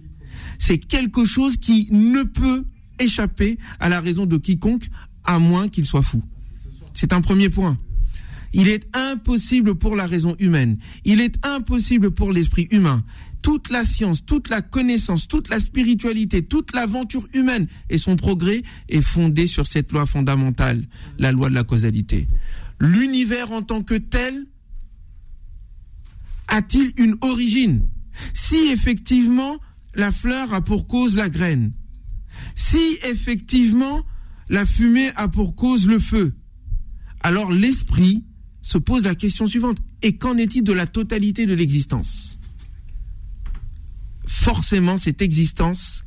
C'est quelque chose qui ne peut échapper à la raison de quiconque, à moins qu'il soit fou. C'est un premier point. Il est impossible pour la raison humaine, il est impossible pour l'esprit humain. Toute la science, toute la connaissance, toute la spiritualité, toute l'aventure humaine et son progrès est fondé sur cette loi fondamentale, la loi de la causalité. L'univers en tant que tel a-t-il une origine? Si effectivement la fleur a pour cause la graine, si effectivement la fumée a pour cause le feu, alors l'esprit se pose la question suivante. Et qu'en est-il de la totalité de l'existence? Forcément, cette existence,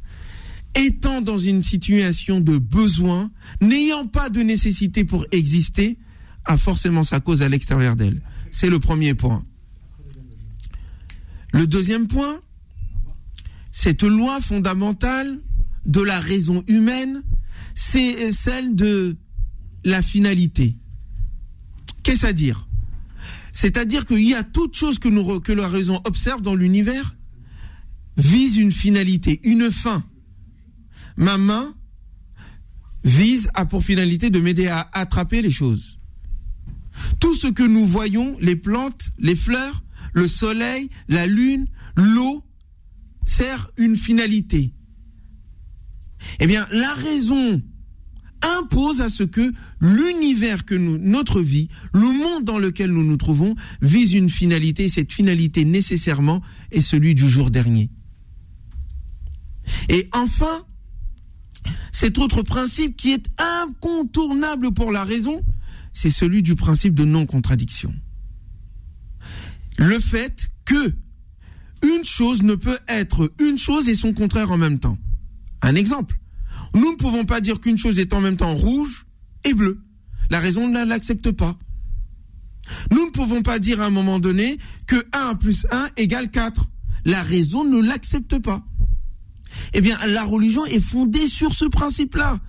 étant dans une situation de besoin, n'ayant pas de nécessité pour exister, a forcément sa cause à l'extérieur d'elle. C'est le premier point. Le deuxième point, cette loi fondamentale de la raison humaine, c'est celle de la finalité. Qu'est-ce à dire? C'est-à-dire qu'il y a toute chose que, nous, que la raison observe dans l'univers vise une finalité, une fin. Ma main vise à pour finalité de m'aider à attraper les choses. Tout ce que nous voyons, les plantes, les fleurs, le soleil, la lune, l'eau, sert une finalité. Eh bien, la raison impose à ce que l'univers que nous, notre vie, le monde dans lequel nous nous trouvons, vise une finalité. Cette finalité nécessairement est celui du jour dernier. Et enfin, cet autre principe qui est incontournable pour la raison, c'est celui du principe de non-contradiction. Le fait que une chose ne peut être une chose et son contraire en même temps. Un exemple. Nous ne pouvons pas dire qu'une chose est en même temps rouge et bleue. La raison ne l'accepte pas. Nous ne pouvons pas dire à un moment donné que 1 plus 1 égale 4. La raison ne l'accepte pas. Eh bien, la religion est fondée sur ce principe-là.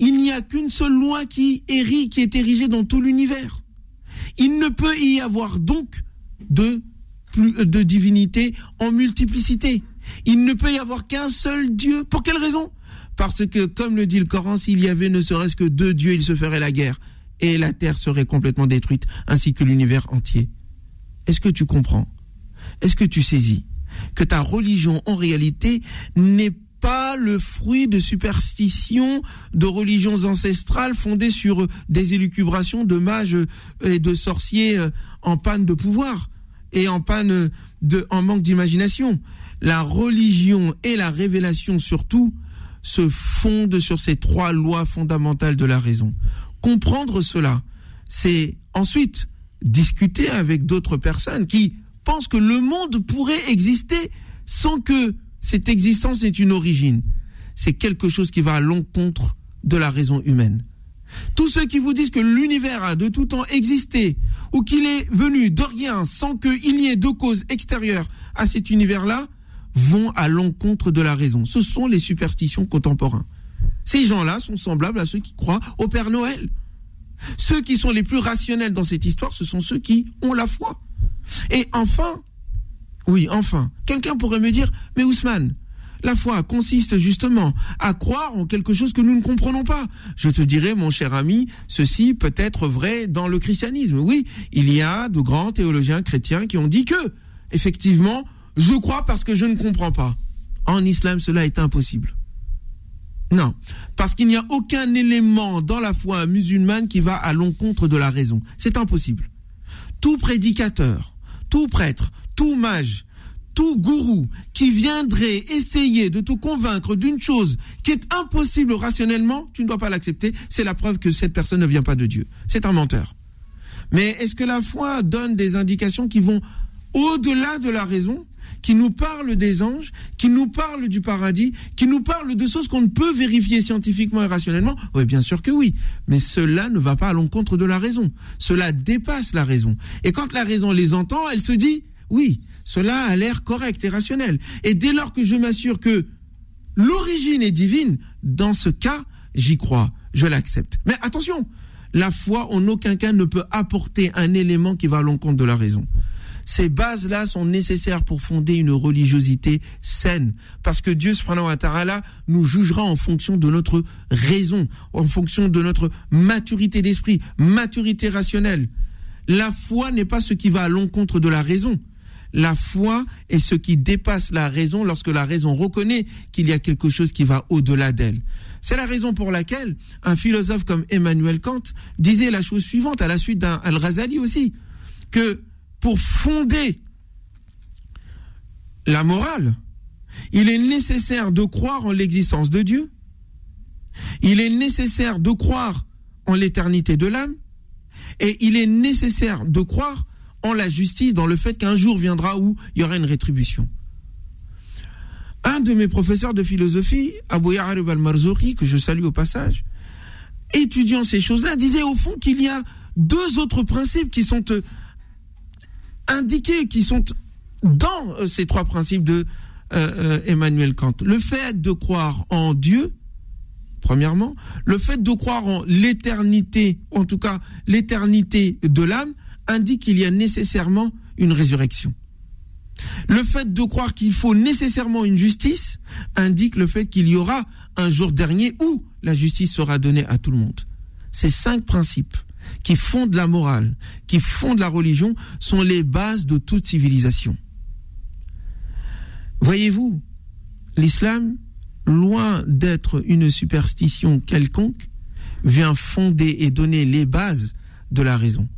Il n'y a qu'une seule loi qui est, qui est érigée dans tout l'univers. Il ne peut y avoir donc de, de divinité en multiplicité. Il ne peut y avoir qu'un seul Dieu. Pour quelle raison? Parce que, comme le dit le Coran, s'il y avait ne serait-ce que deux dieux, il se ferait la guerre. Et la terre serait complètement détruite, ainsi que l'univers entier. Est-ce que tu comprends? Est-ce que tu saisis que ta religion, en réalité, n'est pas le fruit de superstitions, de religions ancestrales fondées sur des élucubrations de mages et de sorciers en panne de pouvoir et en panne de, en manque d'imagination? La religion et la révélation surtout se fonde sur ces trois lois fondamentales de la raison. Comprendre cela, c'est ensuite discuter avec d'autres personnes qui pensent que le monde pourrait exister sans que cette existence ait une origine. C'est quelque chose qui va à l'encontre de la raison humaine. Tous ceux qui vous disent que l'univers a de tout temps existé ou qu'il est venu de rien sans qu'il y ait de cause extérieure à cet univers-là vont à l'encontre de la raison. Ce sont les superstitions contemporains. Ces gens-là sont semblables à ceux qui croient au Père Noël. Ceux qui sont les plus rationnels dans cette histoire, ce sont ceux qui ont la foi. Et enfin, oui, enfin, quelqu'un pourrait me dire, mais Ousmane, la foi consiste justement à croire en quelque chose que nous ne comprenons pas. Je te dirais, mon cher ami, ceci peut être vrai dans le christianisme. Oui, il y a de grands théologiens chrétiens qui ont dit que, effectivement, je crois parce que je ne comprends pas. En islam, cela est impossible. Non, parce qu'il n'y a aucun élément dans la foi musulmane qui va à l'encontre de la raison. C'est impossible. Tout prédicateur, tout prêtre, tout mage, tout gourou qui viendrait essayer de te convaincre d'une chose qui est impossible rationnellement, tu ne dois pas l'accepter. C'est la preuve que cette personne ne vient pas de Dieu. C'est un menteur. Mais est-ce que la foi donne des indications qui vont au-delà de la raison? Qui nous parle des anges, qui nous parle du paradis, qui nous parle de choses qu'on ne peut vérifier scientifiquement et rationnellement Oui, bien sûr que oui. Mais cela ne va pas à l'encontre de la raison. Cela dépasse la raison. Et quand la raison les entend, elle se dit, oui, cela a l'air correct et rationnel. Et dès lors que je m'assure que l'origine est divine, dans ce cas, j'y crois, je l'accepte. Mais attention, la foi en aucun cas ne peut apporter un élément qui va à l'encontre de la raison. Ces bases-là sont nécessaires pour fonder une religiosité saine. Parce que Dieu, subhanahu wa ta'ala, nous jugera en fonction de notre raison, en fonction de notre maturité d'esprit, maturité rationnelle. La foi n'est pas ce qui va à l'encontre de la raison. La foi est ce qui dépasse la raison lorsque la raison reconnaît qu'il y a quelque chose qui va au-delà d'elle. C'est la raison pour laquelle un philosophe comme Emmanuel Kant disait la chose suivante, à la suite d'un Al-Ghazali aussi, que pour fonder la morale, il est nécessaire de croire en l'existence de Dieu, il est nécessaire de croire en l'éternité de l'âme, et il est nécessaire de croire en la justice, dans le fait qu'un jour viendra où il y aura une rétribution. Un de mes professeurs de philosophie, Abou Yarib al-Marzouki, que je salue au passage, étudiant ces choses-là, disait au fond qu'il y a deux autres principes qui sont euh, indiqués, qui sont dans euh, ces trois principes de euh, Emmanuel Kant. Le fait de croire en Dieu, premièrement, le fait de croire en l'éternité, en tout cas l'éternité de l'âme, indique qu'il y a nécessairement une résurrection. Le fait de croire qu'il faut nécessairement une justice indique le fait qu'il y aura un jour dernier où la justice sera donnée à tout le monde. Ces cinq principes qui fondent la morale, qui fondent la religion, sont les bases de toute civilisation. Voyez-vous, l'islam, loin d'être une superstition quelconque, vient fonder et donner les bases de la raison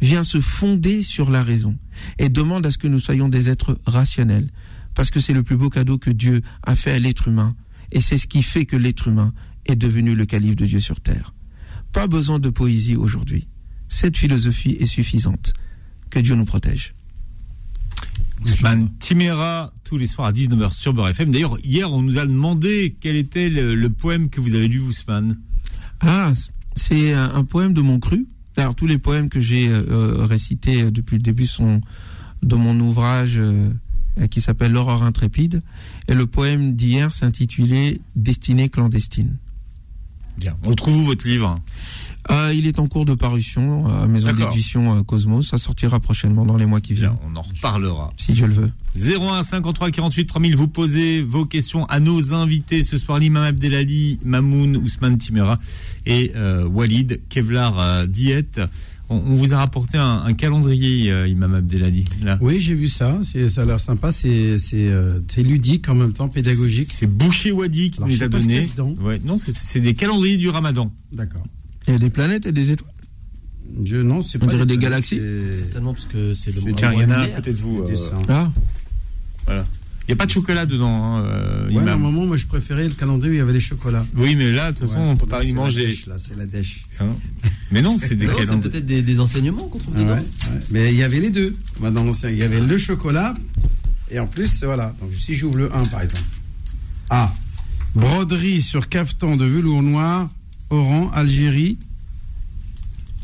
vient se fonder sur la raison et demande à ce que nous soyons des êtres rationnels, parce que c'est le plus beau cadeau que Dieu a fait à l'être humain, et c'est ce qui fait que l'être humain est devenu le calife de Dieu sur terre. Pas besoin de poésie aujourd'hui. Cette philosophie est suffisante. Que Dieu nous protège. Ousmane Timéra, tous les soirs à 19h sur Beurre FM. D'ailleurs, hier, on nous a demandé quel était le, poème que vous avez lu, Ousmane. Ah, c'est un, un poème de mon cru alors tous les poèmes que j'ai euh, euh, récités euh, depuis le début sont de mon ouvrage qui s'appelle L'aurore intrépide. Et le poème d'hier s'intitulait Destinée clandestine. Bien. On trouve où votre livre? Il est en cours de parution à Maison d'édition Cosmos. Ça sortira prochainement dans les mois qui viennent. on en reparlera. Si je le veux. 01 53 48 3000, vous posez vos questions à nos invités ce soir, l'imam Abdelali, Mamoun, Ousmane Timera et euh, Walid Kevlar euh, Diet. On, vous a rapporté un, calendrier, euh, Imam Abdelali. Là. Oui, j'ai vu ça. Ça a l'air sympa. C'est ludique en même temps, pédagogique. C'est Boucher Wadi qui nous les a donné. Ouais, non, c'est des calendriers du Ramadan. D'accord. Il y a des planètes et des étoiles? Je, non, c'est pas. On dirait des, galaxies. Certainement parce que c'est le. Tiens, il y en a peut-être vous. Ah. Voilà. Il n'y a pas de chocolat dedans, hein, euh, Ouais, normalement, moi, je préférais le calendrier où il y avait les chocolats. Oui, mais là, de toute façon, Ouais. on peut Là, pas y c'est la manger. dèche, là, c'est la dèche. Hein mais non, c'est des Non, c'est peut-être des, des enseignements qu'on trouve dedans. ouais. Mais il y avait les deux. Dans l'ancien, il y avait le chocolat. Et en plus, voilà. Donc, si j'ouvre le 1, par exemple. Ah. Broderie sur cafetan de velours noir, Oran, Algérie.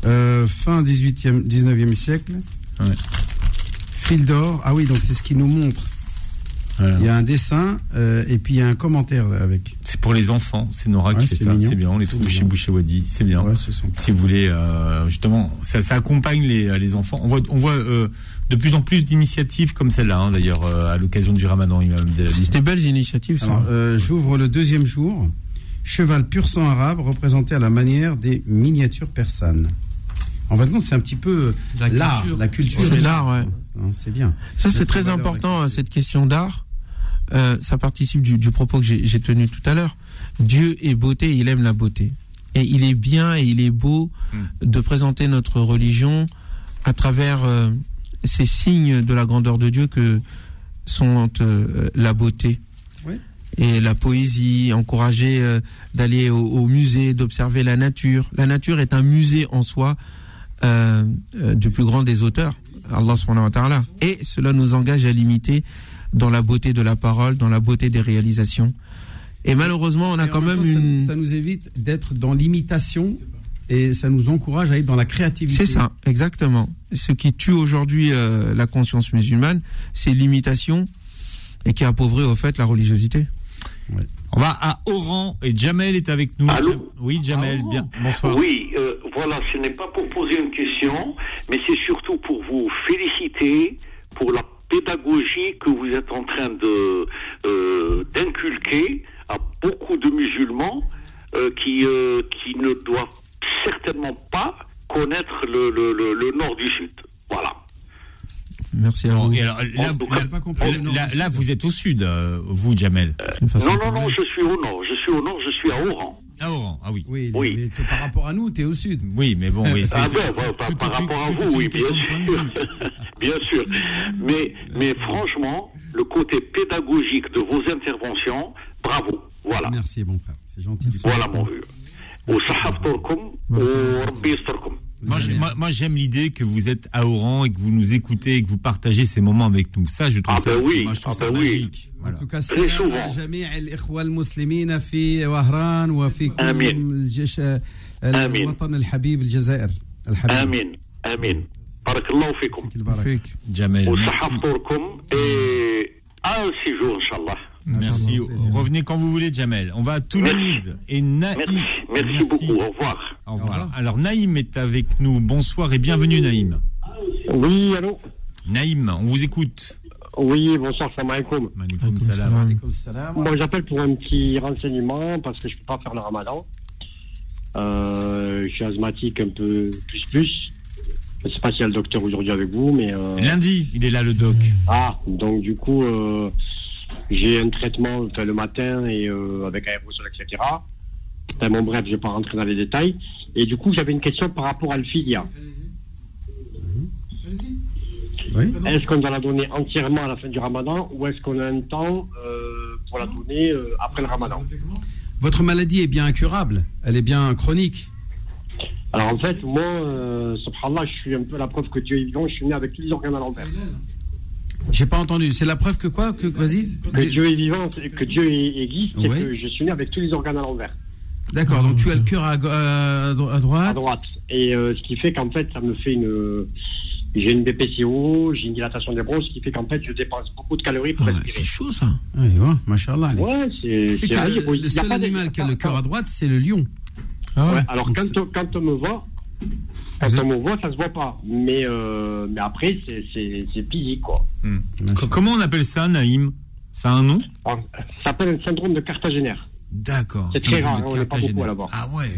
euh, fin 18e, 19e siècle. Ouais. Fil d'or. Ah oui, donc c'est ce qui nous montre. Il y a un dessin euh, et puis il y a un commentaire avec. C'est pour les enfants. C'est Nora Ouais, qui fait c'est ça. mignon. C'est bien. On les C'est trouve chez mignon. Boucher Wadi. C'est bien. Ouais, c'est sympa. Si vous voulez, euh, justement, ça, ça accompagne les, les enfants. On voit, on voit euh, de plus en plus d'initiatives comme celle-là, hein, d'ailleurs, euh, à l'occasion du Ramadan, Imam Abdelali. C'était belles initiatives, ça. Alors, euh, j'ouvre le deuxième jour. Cheval pur sang arabe représenté à la manière des miniatures persanes. En fait, c'est un petit peu La l'art, culture. la culture. C'est l'art, ouais. Non, C'est bien. Ça, c'est très important, cette question d'art. Euh, ça participe du, du propos que j'ai tenu tout à l'heure. Dieu est beauté, il aime la beauté. Et il est bien et il est beau de présenter notre religion à travers euh, ces signes de la grandeur de Dieu que sont euh, la beauté Oui. et la poésie, encourager euh, d'aller au, au musée, d'observer la nature. La nature est un musée en soi euh, euh, du plus grand des auteurs, Allah subhanahu wa ta'ala. Et cela nous engage à l'imiter dans la beauté de la parole, dans la beauté des réalisations. Et malheureusement, on a quand même temps, une... Ça, nous évite d'être dans l'imitation et ça nous encourage à être dans la créativité. C'est ça, exactement. Ce qui tue aujourd'hui euh, la conscience musulmane, c'est l'imitation et qui appauvrit au fait la religiosité. On va à Oran et Jamel est avec nous. Allô Oui, Jamel, bien. Bonsoir. Oui, euh, voilà, ce n'est pas pour poser une question, mais c'est surtout pour vous féliciter pour la pédagogie que vous êtes en train de euh, d'inculquer à beaucoup de musulmans euh, qui euh, qui ne doivent certainement pas connaître le, le, le, le nord du sud. Voilà. Merci à vous. et alors, là, vous êtes au sud, euh, vous, Jamel. Non, non, non, je suis au nord. Je suis au nord, je suis à Oran. À Oran, ah oui. Oui, Oui. mais par rapport à nous, tu es au sud. Oui, mais bon, oui. Ah ben, c'est bah, par, tout- par tout- rapport à tout vous, oui, bien sûr. bien sûr. Mais, mais franchement, le côté pédagogique de vos interventions, bravo. Voilà. Merci, mon frère. C'est gentil. Voilà mon vieux. وصحبتكم وربي يستركم. Moi, j'ai- moi, moi, j'aime l'idée que vous êtes à Oran et que vous nous écoutez et que vous partagez ces moments avec nous. Ça, je trouve Ah ça, ben oui, moi, je trouve ah ça ben oui. magique. En Voilà. tout cas, Très سلام souvent. جميع الإخوة المسلمين في وهران وفي كل آمين. الجيش آمين. الوطن الحبيب الجزائر الحبيب امين امين بارك الله فيكم فيك البركة. Fake. Jamel, merci. وصحبتكم et à un séjour inchallah. Merci. Revenez quand vous voulez, Jamel. On va à Toulouse. Et Naïm. Merci, merci, beaucoup. Au revoir. Au revoir. Alors, Naïm est avec nous. Bonsoir et bienvenue, Naïm. Oui, allô Naïm, on vous écoute. Oui, bonsoir, salam alaikum. Malikum Alaikum salam. salam. Moi, j'appelle pour un petit renseignement parce que je peux pas faire le ramadan. Euh, je suis asthmatique un peu plus plus. Je sais pas s'il y a le docteur aujourd'hui avec vous, mais... euh, Lundi, il est là, le doc. Ah, donc du coup, euh, j'ai un traitement le matin et euh, avec aérosol, etc. Enfin, bon, bref, je vais pas rentrer dans les détails. Et du coup, j'avais une question par rapport à le filia. Oui. Est-ce qu'on doit la donner entièrement à la fin du ramadan ou est-ce qu'on a un temps euh, pour la donner euh, après le ramadan? Votre maladie est bien incurable. Elle est bien chronique. Alors en fait, moi, euh, subhanallah, je suis un peu la preuve que Dieu est vivant, je suis né avec tous les organes à l'envers. J'ai pas entendu. C'est la preuve que quoi? Que, Vas-y. Que Dieu est vivant, que Dieu est- existe, c'est Ouais. que je suis né avec tous les organes à l'envers, D'accord. Donc tu as le cœur à, go- à dro- à droite. à droite. Et euh, ce qui fait qu'en fait, ça me fait une... J'ai une BPCO, j'ai une dilatation des bronches, ce qui fait qu'en fait, je dépense beaucoup de calories pour Ah, c'est chaud ça. Ouais, machallah. Ouais, c'est... Le seul animal qui a le cœur à droite, c'est le lion. Ah ouais. Ouais, alors quand, quand on me voit, quand on me voit, ça se voit pas. Mais, euh, mais après, c'est, c'est, c'est physique, quoi. Co- Comment on appelle ça, Naïm? Ça a un nom? Alors, ça s'appelle un syndrome de cartagénaire. D'accord. C'est très rare, on n'est pas beaucoup à l'avoir. Ah ouais.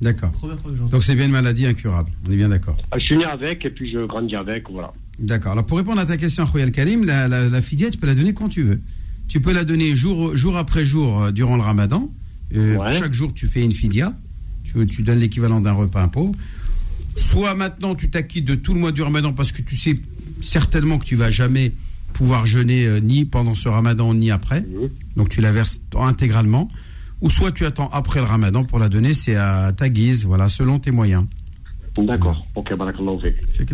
D'accord. Que j'entends. Donc c'est bien une maladie incurable. On est bien d'accord. Euh, Je suis né avec et puis je grandis avec, voilà. D'accord. Alors pour répondre à ta question, Khoyal Karim, la, la, la fidia, tu peux la donner quand tu veux. Tu peux la donner jour, jour après jour euh, durant le ramadan. Euh, Ouais. Chaque jour, tu fais une fidia. Tu, tu donnes l'équivalent d'un repas impôt. Soit maintenant, tu t'acquittes de tout le mois du ramadan parce que tu sais certainement que tu vas jamais pouvoir jeûner euh, ni pendant ce ramadan ni après. Donc tu la verses intégralement. Ou soit tu attends après le ramadan pour la donner, c'est à ta guise, voilà, selon tes moyens. D'accord. Ok, barakallahu fik.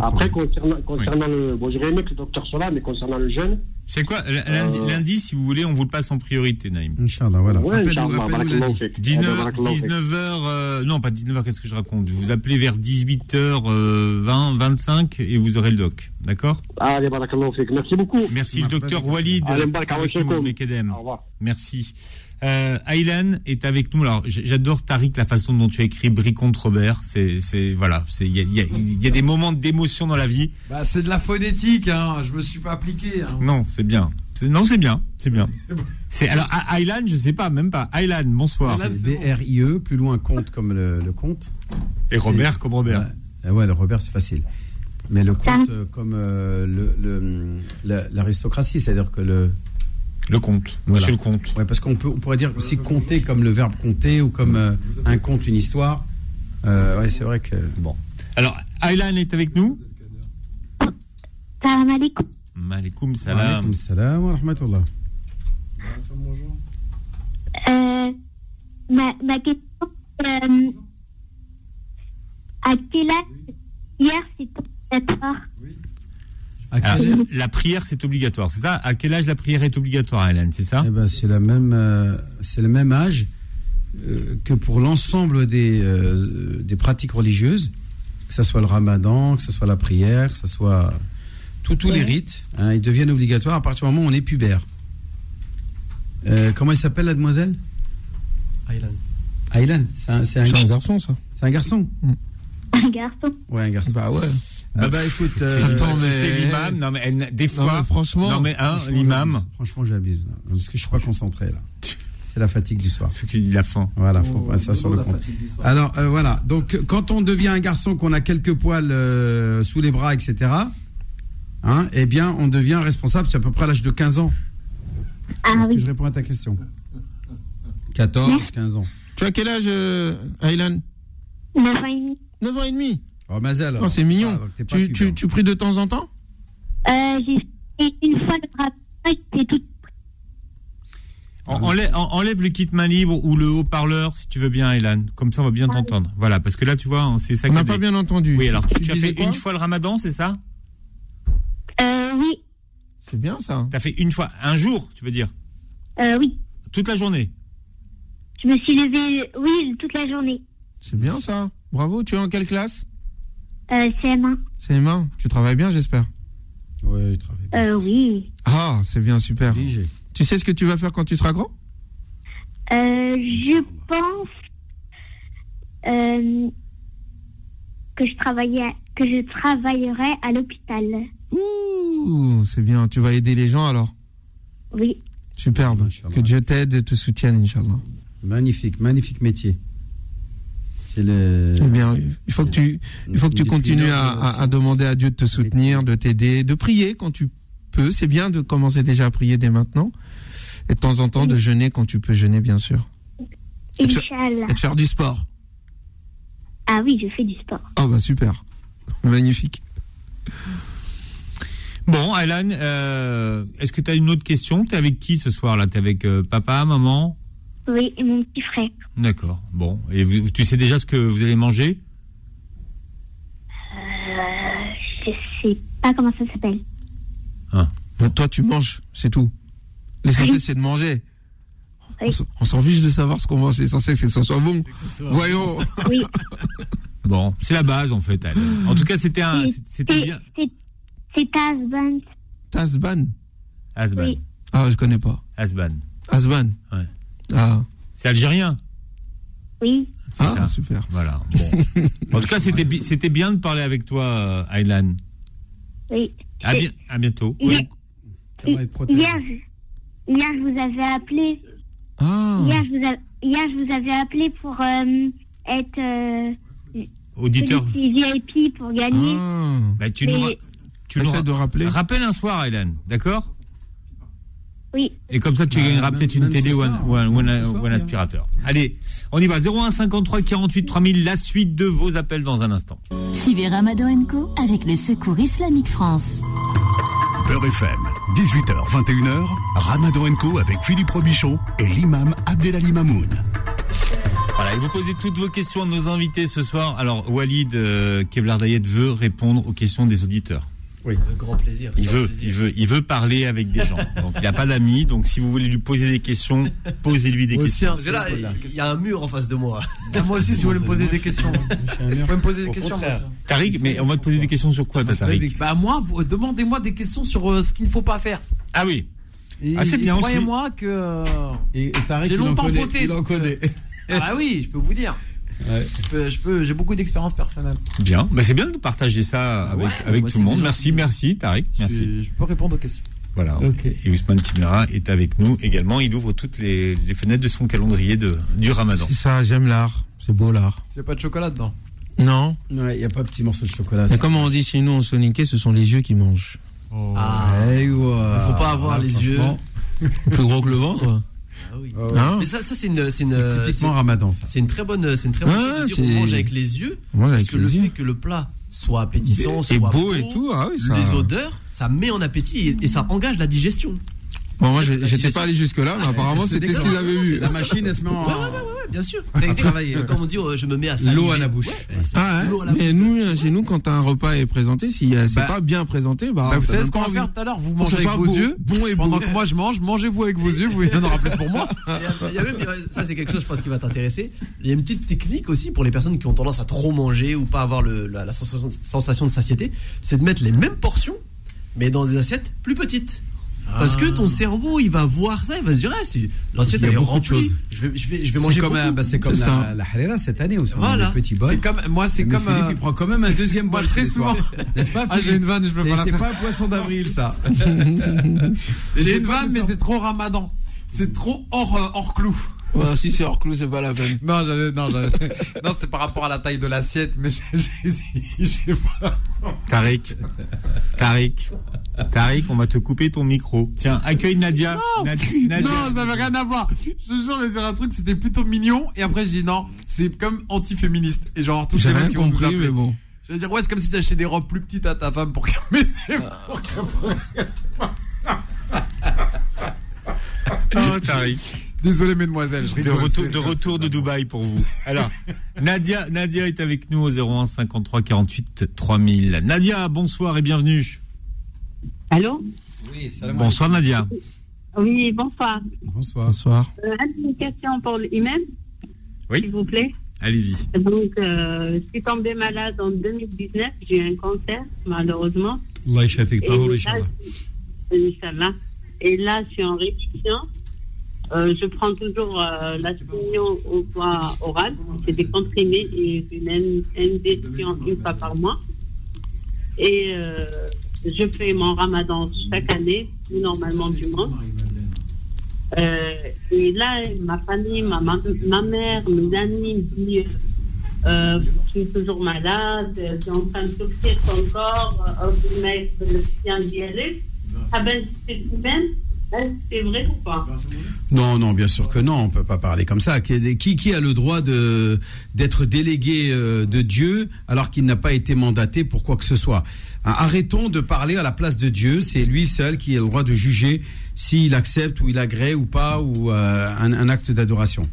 Après, problème. concernant, le. Bon, j'aurais aimé que le docteur mais concernant le jeûne. C'est quoi lundi, Euh. lundi, si vous voulez, on vous le passe en priorité, Naïm. Inch'Allah, voilà. Ouais, lundi. fik. 19, Eh ben, barakallahu fik. 19h, non pas 19h, qu'est-ce que je raconte? Vous appelez vers 18h20, 25 et vous aurez le doc, d'accord? Allez. Merci beaucoup. Merci le docteur. Walid. Allez. Merci. Euh, Aylan est avec nous. Alors, j'adore Tariq la façon dont tu as écrit Brie contre Robert. C'est, c'est voilà, c'est il y a, il y a- il y a des moments d'émotion dans la vie. Bah, c'est de la phonétique, hein. Je me suis pas appliqué. Hein. Non, c'est bien. C'est- non, c'est bien, c'est bien. C'est alors Aylan, je sais pas, même pas. Aylan, bonsoir. Aylan, C'est B-R-I-E, plus loin compte comme le, le compte. Et Robert comme Robert. Ouais, ouais, le Robert, c'est facile. Mais le compte euh, comme euh, le- le- la- l'aristocratie, c'est-à-dire que le. Le comte, Voilà. Monsieur le comte. Ouais, parce qu'on peut, on pourrait dire aussi compter comme le verbe compter ou comme euh, un conte, une histoire. Euh, ouais, c'est vrai que. Bon. Alors, Aylan est avec nous? Salam alaikum. Malikum Wa salam. alaykoum salam wa rahmatullah. Euh, ma, ma question, euh, à quel âge hier c'est À quel la prière, c'est obligatoire, c'est ça? À quel âge la prière est obligatoire, Aylan C'est ça? Eh ben, c'est la même, euh, c'est le même âge euh, que pour l'ensemble des, euh, des pratiques religieuses, que ce soit le ramadan, que ce soit la prière, que ce soit tous tous les rites, hein, ils deviennent obligatoires à partir du moment où on est pubère. Euh, comment il s'appelle la demoiselle? Aylan. Aylan, c'est un, c'est un, C'est un garçon, ça. c'est un garçon Un garçon. Ouais, un garçon. Bah ouais. Ah bah écoute, euh, Attends, tu mais- sais l'imam, non mais elle- des Non, fois, mais franchement. non mais hein, l'imam, j'abuse. Franchement, j'abuse. Parce que je suis pas concentré là. C'est la fatigue du soir. c'est qu'il a faim. Voilà, faut pas ça sur le compte. Alors euh, voilà, donc quand on devient un garçon, qu'on a quelques poils euh, sous les bras, etc., hein, eh bien on devient responsable, c'est à peu près à l'âge de 15 ans. Ah Est-ce que je réponds à ta question 14, 15 ans. Tu as quel âge, euh, Aylan? 9 ans et demi. 9 ans et demi. Oh, Mazel, alors. Oh, c'est mignon. Ah, tu, pubère. tu, tu pries de temps en temps? Euh, j'ai fait une fois le rapport, j'étais toute En- enlève, en- enlève le kit main libre ou le haut-parleur si tu veux bien, Aylan. Comme ça, on va bien t'entendre. Voilà, parce que là, tu vois, c'est ça On qui n'a pas bien. entendu. Oui, alors tu, tu as fait une fois le ramadan, c'est ça? Euh, oui. C'est bien ça. Tu as fait une fois, un jour, tu veux dire? Euh, oui. Toute la journée? Je me suis levée, oui, toute la journée. C'est bien ça. Bravo. Tu es en quelle classe? Euh, CM1. CM1. Tu travailles bien, j'espère. Ouais, il travaille bien, Euh, c'est oui. Ah, c'est bien, super. obligé. Tu sais ce que tu vas faire quand tu seras grand? Euh, je pense, euh, que je travaillais, que je travaillerai à l'hôpital. Ouh, c'est bien. Tu vas aider les gens alors? Oui. Superbe. Inch'Allah. Que Dieu t'aide et te soutienne, Inch'Allah. Magnifique, magnifique métier. C'est le. Eh bien, il faut que tu, il faut que tu continues à, demander à Dieu de te soutenir, de t'aider, de prier quand tu peux. C'est bien de commencer déjà à prier dès maintenant. Et de temps en temps de jeûner quand tu peux jeûner, bien sûr. Et de, faire- Inch'Allah. et de faire du sport. Ah oui, je fais du sport. Oh bah super. Magnifique. Bon, Aylan, euh, est-ce que tu as une autre question? T'es avec qui ce soir là? T'es avec euh, papa, maman? Oui, et mon petit frère. D'accord. Bon, et vous- tu sais déjà ce que vous allez manger? Euh, je sais pas comment ça s'appelle. Bon, toi, tu manges, c'est tout. L'essentiel, Oui. c'est de manger. On Oui. s'en- On s'en fiche de savoir ce qu'on mange. L'essentiel, c'est que ce soit bon. Voyons. Oui. Bon, c'est la base en fait. En tout cas, c'était un, C'est- c'était bien. c'est- Asban. Tasban. Asban, Oui. Ah, je connais pas. Asban. Asban. Ouais. Ah, C'est algérien. Oui. C'est ah ça. super. Voilà. Bon. en tout cas, c'était bi- c'était bien de parler avec toi, euh, Aylan. Oui. À, Et- bi- à bientôt. Hier, Oui. Hier, je- hier, je vous avais appelé. Ah. Hier, je vous, a- hier, je vous avais appelé pour euh, être euh, Auditeur. VIP pour gagner. Ah. Bah, tu Mais- nous, ra- tu nous ra- de rappeler. rappelle un soir, Aylan. D'accord? Oui. Et comme ça, tu Bah, gagneras peut-être une télé ou un, soir, ou un- ou un- même ce soir, ou un bien. aspirateur. Allez, on y va. 01 53 48 3000, la suite de vos appels dans un instant. Suivez Ramadan Co avec le Secours Islamique France. Beurre FM, 18h, 21h, Ramadan Co avec Philippe Robichon et l'imam Abdelali Mamoun. Voilà, et vous posez toutes vos questions à nos invités ce soir. Alors, Walid euh, Kevlar Dayet veut répondre aux questions des auditeurs. Oui. Avec grand plaisir. Il veut, plaisir. il veut, il veut parler avec des gens. Donc, il n'a pas d'amis. Donc, si vous voulez lui poser des questions, posez-lui des aussi, questions. hein, Parce que là, il y a un mur en face de moi. Ah, Moi aussi, si vous voulez me poser des questions. Vous pouvez me poser des Au questions. Tariq, mais on va te poser des questions sur quoi, toi, Tariq Bah moi, demandez-moi des questions sur euh, ce qu'il ne faut pas faire. Ah oui. Et, Ah, c'est et bien aussi. Croyez-moi que euh, Et, et Tariq, j'ai il en longtemps connaît, fauté. il en donc, connaît. euh, ah bah oui, je peux vous dire. Ouais. Je peux, je peux- j'ai beaucoup d'expérience personnelle. Bien. Bah, c'est bien de partager ça avec, Ouais, tout le monde. Merci, merci, Tariq. Merci. Je, peux répondre aux questions. Voilà. Et Ousmane Timera est avec nous également. Il ouvre toutes les, les fenêtres de son calendrier de, du ramadan. C'est ça, j'aime l'art. C'est beau l'art. Il n'y a pas de chocolat dedans. Non? Ouais, il n'y a pas de petit morceau de chocolat. Mais comme on dit chez nous en Soniké, ce sont les yeux qui mangent. Ah. Il faut pas avoir les yeux. Plus gros que le ventre. Ah oui. Hein Mais ça, ça c'est une, c'est une, C'est typiquement ramadan, ça. c'est une très bonne, c'est une très bonne Ah, chose de dire on mange avec les yeux. Parce que le yeux. fait que le plat soit appétissant, soit beau et tout, ah oui, ça- les odeurs, ça met en appétit et, et ça engage la digestion. Bon, moi, j'étais pas allé jusque-là, mais apparemment, c'est c'était ce qu'ils avaient vu. La machine, elle se met en. Bien sûr. À travailler. Comme on dit, euh, je me mets à saliver. L'eau à la bouche. Ouais, Ah, ouais. la mais bouche. nous, euh, chez nous, quand un repas est présenté, si euh, c'est Bah- pas bien présenté, bah, Bah, vous savez ce qu'on va faire tout à l'heure Vous mangez avec vos beau, yeux. bon et beau. Pendant que moi je mange, mangez-vous avec vos yeux, vous, il y en aura plus pour moi. Il y a- il y a même- ça c'est quelque chose je pense qui va t'intéresser. Il y a une petite technique aussi pour les personnes qui ont tendance à trop manger ou pas avoir le- la, sensation de satiété, c'est de mettre les mêmes portions mais dans des assiettes plus petites. Parce que ton cerveau, il va voir ça, il va se dire, ah, si l'assiette Il y a elle est beaucoup de remplie, choses. je vais, je vais, je vais C'est manger comme, un- bah, c'est comme C'est la, la harira cette année aussi. Voilà. Petit bol. C'est comme moi, c'est comme. Philippe, euh, il prend quand même un deuxième bol très souvent. N'est-ce pas Ah, j'ai une vanne, je peux pas la C'est faire. pas un poisson d'avril, ça. J'ai une vanne, mais c'est trop ramadan. C'est trop hors, euh, hors clou. Ouais, si c'est hors clou, c'est pas la peine. Non, j'avais, non, j'avais, non, c'était par rapport à la taille de l'assiette, mais j'ai, j'ai dit, pas. Tariq. Tariq. Tariq, on va te couper ton micro. Tiens, accueille Nadia. Nad- Nadia. Non, ça veut rien à voir. Je te jure, je vais dire un truc, c'était plutôt mignon, et après, je dis non, c'est comme anti-féministe. Et genre, tous J'ai les mecs qui vont nous compris, appeler. mais bon. Je veux dire, ouais, c'est comme si t'achetais des robes plus petites à ta femme pour qu'elle, mais c'est pour qu'elle Oh, Tariq. Désolé, mesdemoiselles, je De rigole. retour, c'est- de retour de Dubaï pour vous. Alors, Nadia, Nadia est avec nous au 01 53 48 3000. Nadia, bonsoir et bienvenue. Allô Oui, salam Bonsoir Nadia. Oui, bonsoir. Bonsoir. Bonsoir. Euh, une question pour l'imam, Oui. s'il vous plaît. Allez-y. Donc, euh, je suis tombée malade en 2019. J'ai eu un cancer, malheureusement. Allah Inch'Allah. Inch'Allah. Et là, je suis en rémission. Euh, je prends toujours euh, la au poids oral. C'est des comprimés et une in- injection une fois par mois. Et euh, je fais mon ramadan chaque année, normalement du monde. Euh, et là, ma famille, ma, ma, ma mère, mes amis me disent euh, Je suis toujours malade, je suis en train de souffrir ton corps, euh, mec, le sien d'y aller. Ah ben, c'est même, que c'est vrai ou pas Non, non, bien sûr que non, on peut pas parler comme ça. Qui, qui, a le droit d'être délégué euh, de Dieu alors qu'il n'a pas été mandaté pour quoi que ce soit? Hein, Arrêtons de parler à la place de Dieu. C'est lui seul qui a le droit de juger s'il accepte ou il agrée ou pas ou euh, un acte d'adoration.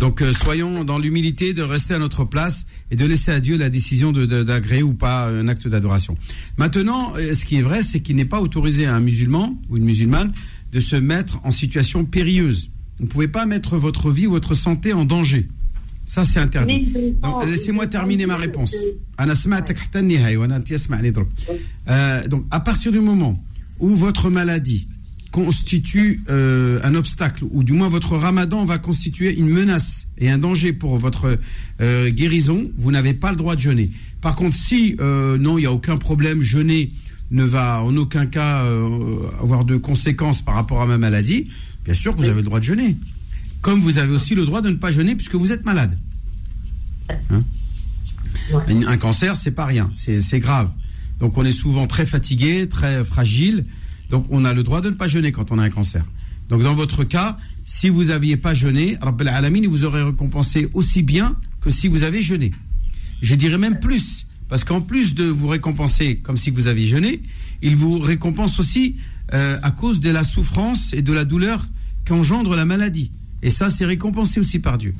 Donc euh, soyons dans l'humilité de rester à notre place et de laisser à Dieu la décision d'agréer de, ou pas un acte d'adoration. Maintenant, euh, ce qui est vrai, c'est qu'il n'est pas autorisé à un musulman ou une musulmane de se mettre en situation périlleuse. Vous ne pouvez pas mettre votre vie ou votre santé en danger. Ça, c'est interdit. Donc, laissez-moi terminer ma réponse. Euh, donc, à partir du moment où votre maladie, constitue euh, un obstacle, ou du moins votre ramadan va constituer une menace et un danger pour votre euh, guérison, vous n'avez pas le droit de jeûner. Par contre, si euh, non, il n'y a aucun problème, jeûner ne va en aucun cas avoir de conséquences par rapport à ma maladie, bien sûr que vous avez le droit de jeûner. Comme vous avez aussi le droit de ne pas jeûner puisque vous êtes malade. Hein un, un cancer, c'est pas rien, c'est grave. Donc on est souvent très fatigué, très fragile. Donc on a le droit de ne pas jeûner quand on a un cancer. Donc dans votre cas, si vous n'aviez pas jeûné, Rabbil Alamin vous aurait récompensé aussi bien que si vous avez jeûné. Je dirais même plus, parce qu'en plus de vous récompenser comme si vous aviez jeûné, il vous récompense aussi euh, à cause de la souffrance et de la douleur qu'engendre la maladie. Et ça, c'est récompensé aussi par Dieu.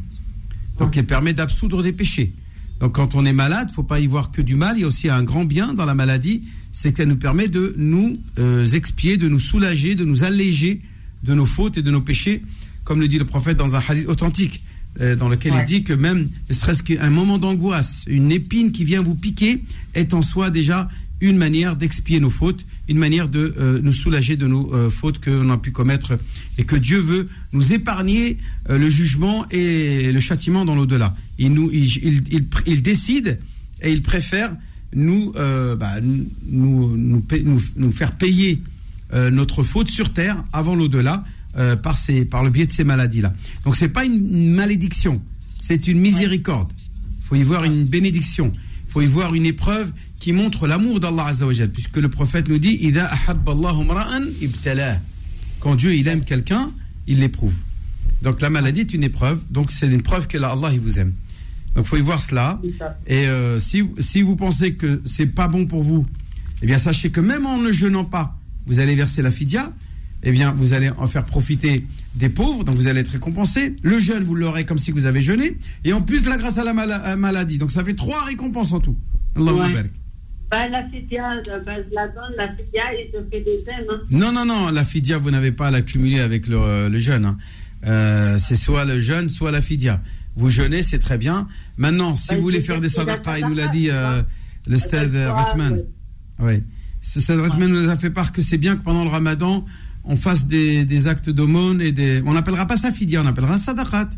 Donc, il permet d'absoudre des péchés. Donc, quand on est malade, faut pas y voir que du mal. Il y a aussi un grand bien dans la maladie, c'est qu'elle nous permet de nous euh, expier, de nous soulager, de nous alléger de nos fautes et de nos péchés, comme le dit le prophète dans un hadith authentique, euh, dans lequel il dit que même ne serait-ce qu'un moment d'angoisse, une épine qui vient vous piquer, est en soi déjà une manière d'expier nos fautes, une manière de euh, nous soulager de nos euh, fautes que l'on a pu commettre et que Dieu veut nous épargner euh, le jugement et le châtiment dans l'au-delà. Il, nous, il, il, il- il décide et il préfère nous, euh, bah, nous, nous, pa- nous- nous faire payer euh, notre faute sur terre avant l'au-delà euh, par, ces, par le biais de ces maladies-là. Donc c'est pas une, malédiction, c'est une miséricorde. Il faut y voir une bénédiction. Il faut y voir une épreuve qui montre l'amour d'Allah Azzawajal, puisque le prophète nous dit. Quand Dieu il aime quelqu'un, il l'éprouve. Donc la maladie est une épreuve, donc c'est une preuve que Allah il vous aime. Donc il faut y voir cela. Et euh, si, si vous pensez que c'est pas bon pour vous, eh bien sachez que même en ne jeûnant pas, vous allez verser la fidia, eh bien vous allez en faire profiter des pauvres, donc vous allez être récompensé. Le jeûne, vous l'aurez comme si vous avez jeûné. Et en plus, la grâce à la la maladie. Donc ça fait trois récompenses en tout. Allahumma Ouais. barik. Bah, la fidia, euh, bah, je la donne, la fidia, et je fais des thèmes. Hein. Non, non, non, la fidia, vous n'avez pas à l'accumuler avec le, euh, le jeûne. hein. Euh, c'est soit le jeûne, soit la fidia. Vous jeûnez, c'est très bien. Maintenant, si Bah, vous voulez faire des sadaqas, il nous l'a dit euh, ça. le stade Rathman. Oui. Ce stade Rathman nous a fait part que c'est bien que pendant le ramadan, on fasse des, des actes d'aumône et des. On n'appellera pas ça fidia, on appellera sadaqat.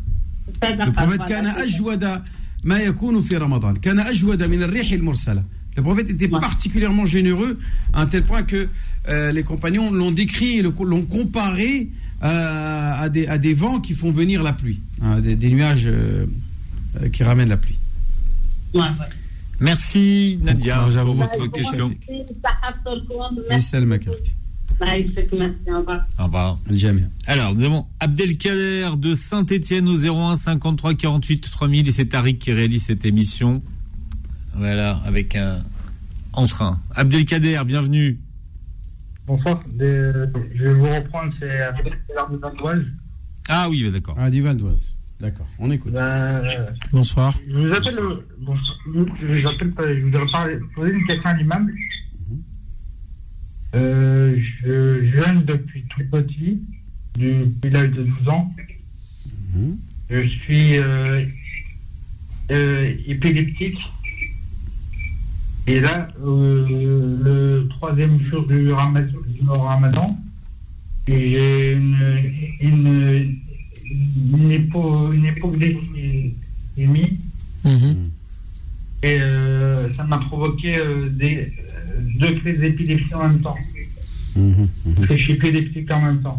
Le prophète kana ajwada ma fi ramadan. Kana ajwada min ar-rih al-mursala. Le prophète était particulièrement généreux à un tel point que euh, les compagnons l'ont décrit et l'ont comparé euh, à, des, à des vents qui font venir la pluie, hein, des, des nuages euh, euh, qui ramènent la pluie. Merci Nadia courage à pour vous. votre Bon question. Merci, merci. Ouais, que merci, au revoir. Au revoir. Jamais. Alors, nous avons Abdelkader de Saint-Etienne au 01 53 48 3000 et c'est Tariq qui réalise cette émission. Voilà, avec un en train. Abdelkader, bienvenue. Bonsoir, je vais vous reprendre, c'est l'art de Vandoise. Ah oui, d'accord. Ah, du Val d'Oise. D'accord, on écoute. Ben, Bonsoir. je vous appelle, euh, bonsoir, je vous appelle, euh, je voudrais parler, poser une question à l'imam. Euh, je jeûne depuis tout petit, depuis l'âge de 12 ans. Je suis euh, euh, épileptique. Et là, euh, le troisième jour du ramadan, du ramadan j'ai une, une, une, hypo, une hypoglycémie. Et euh, ça m'a provoqué euh, des, deux crises d'épilepsie en même temps. Que je suis épileptique en même temps.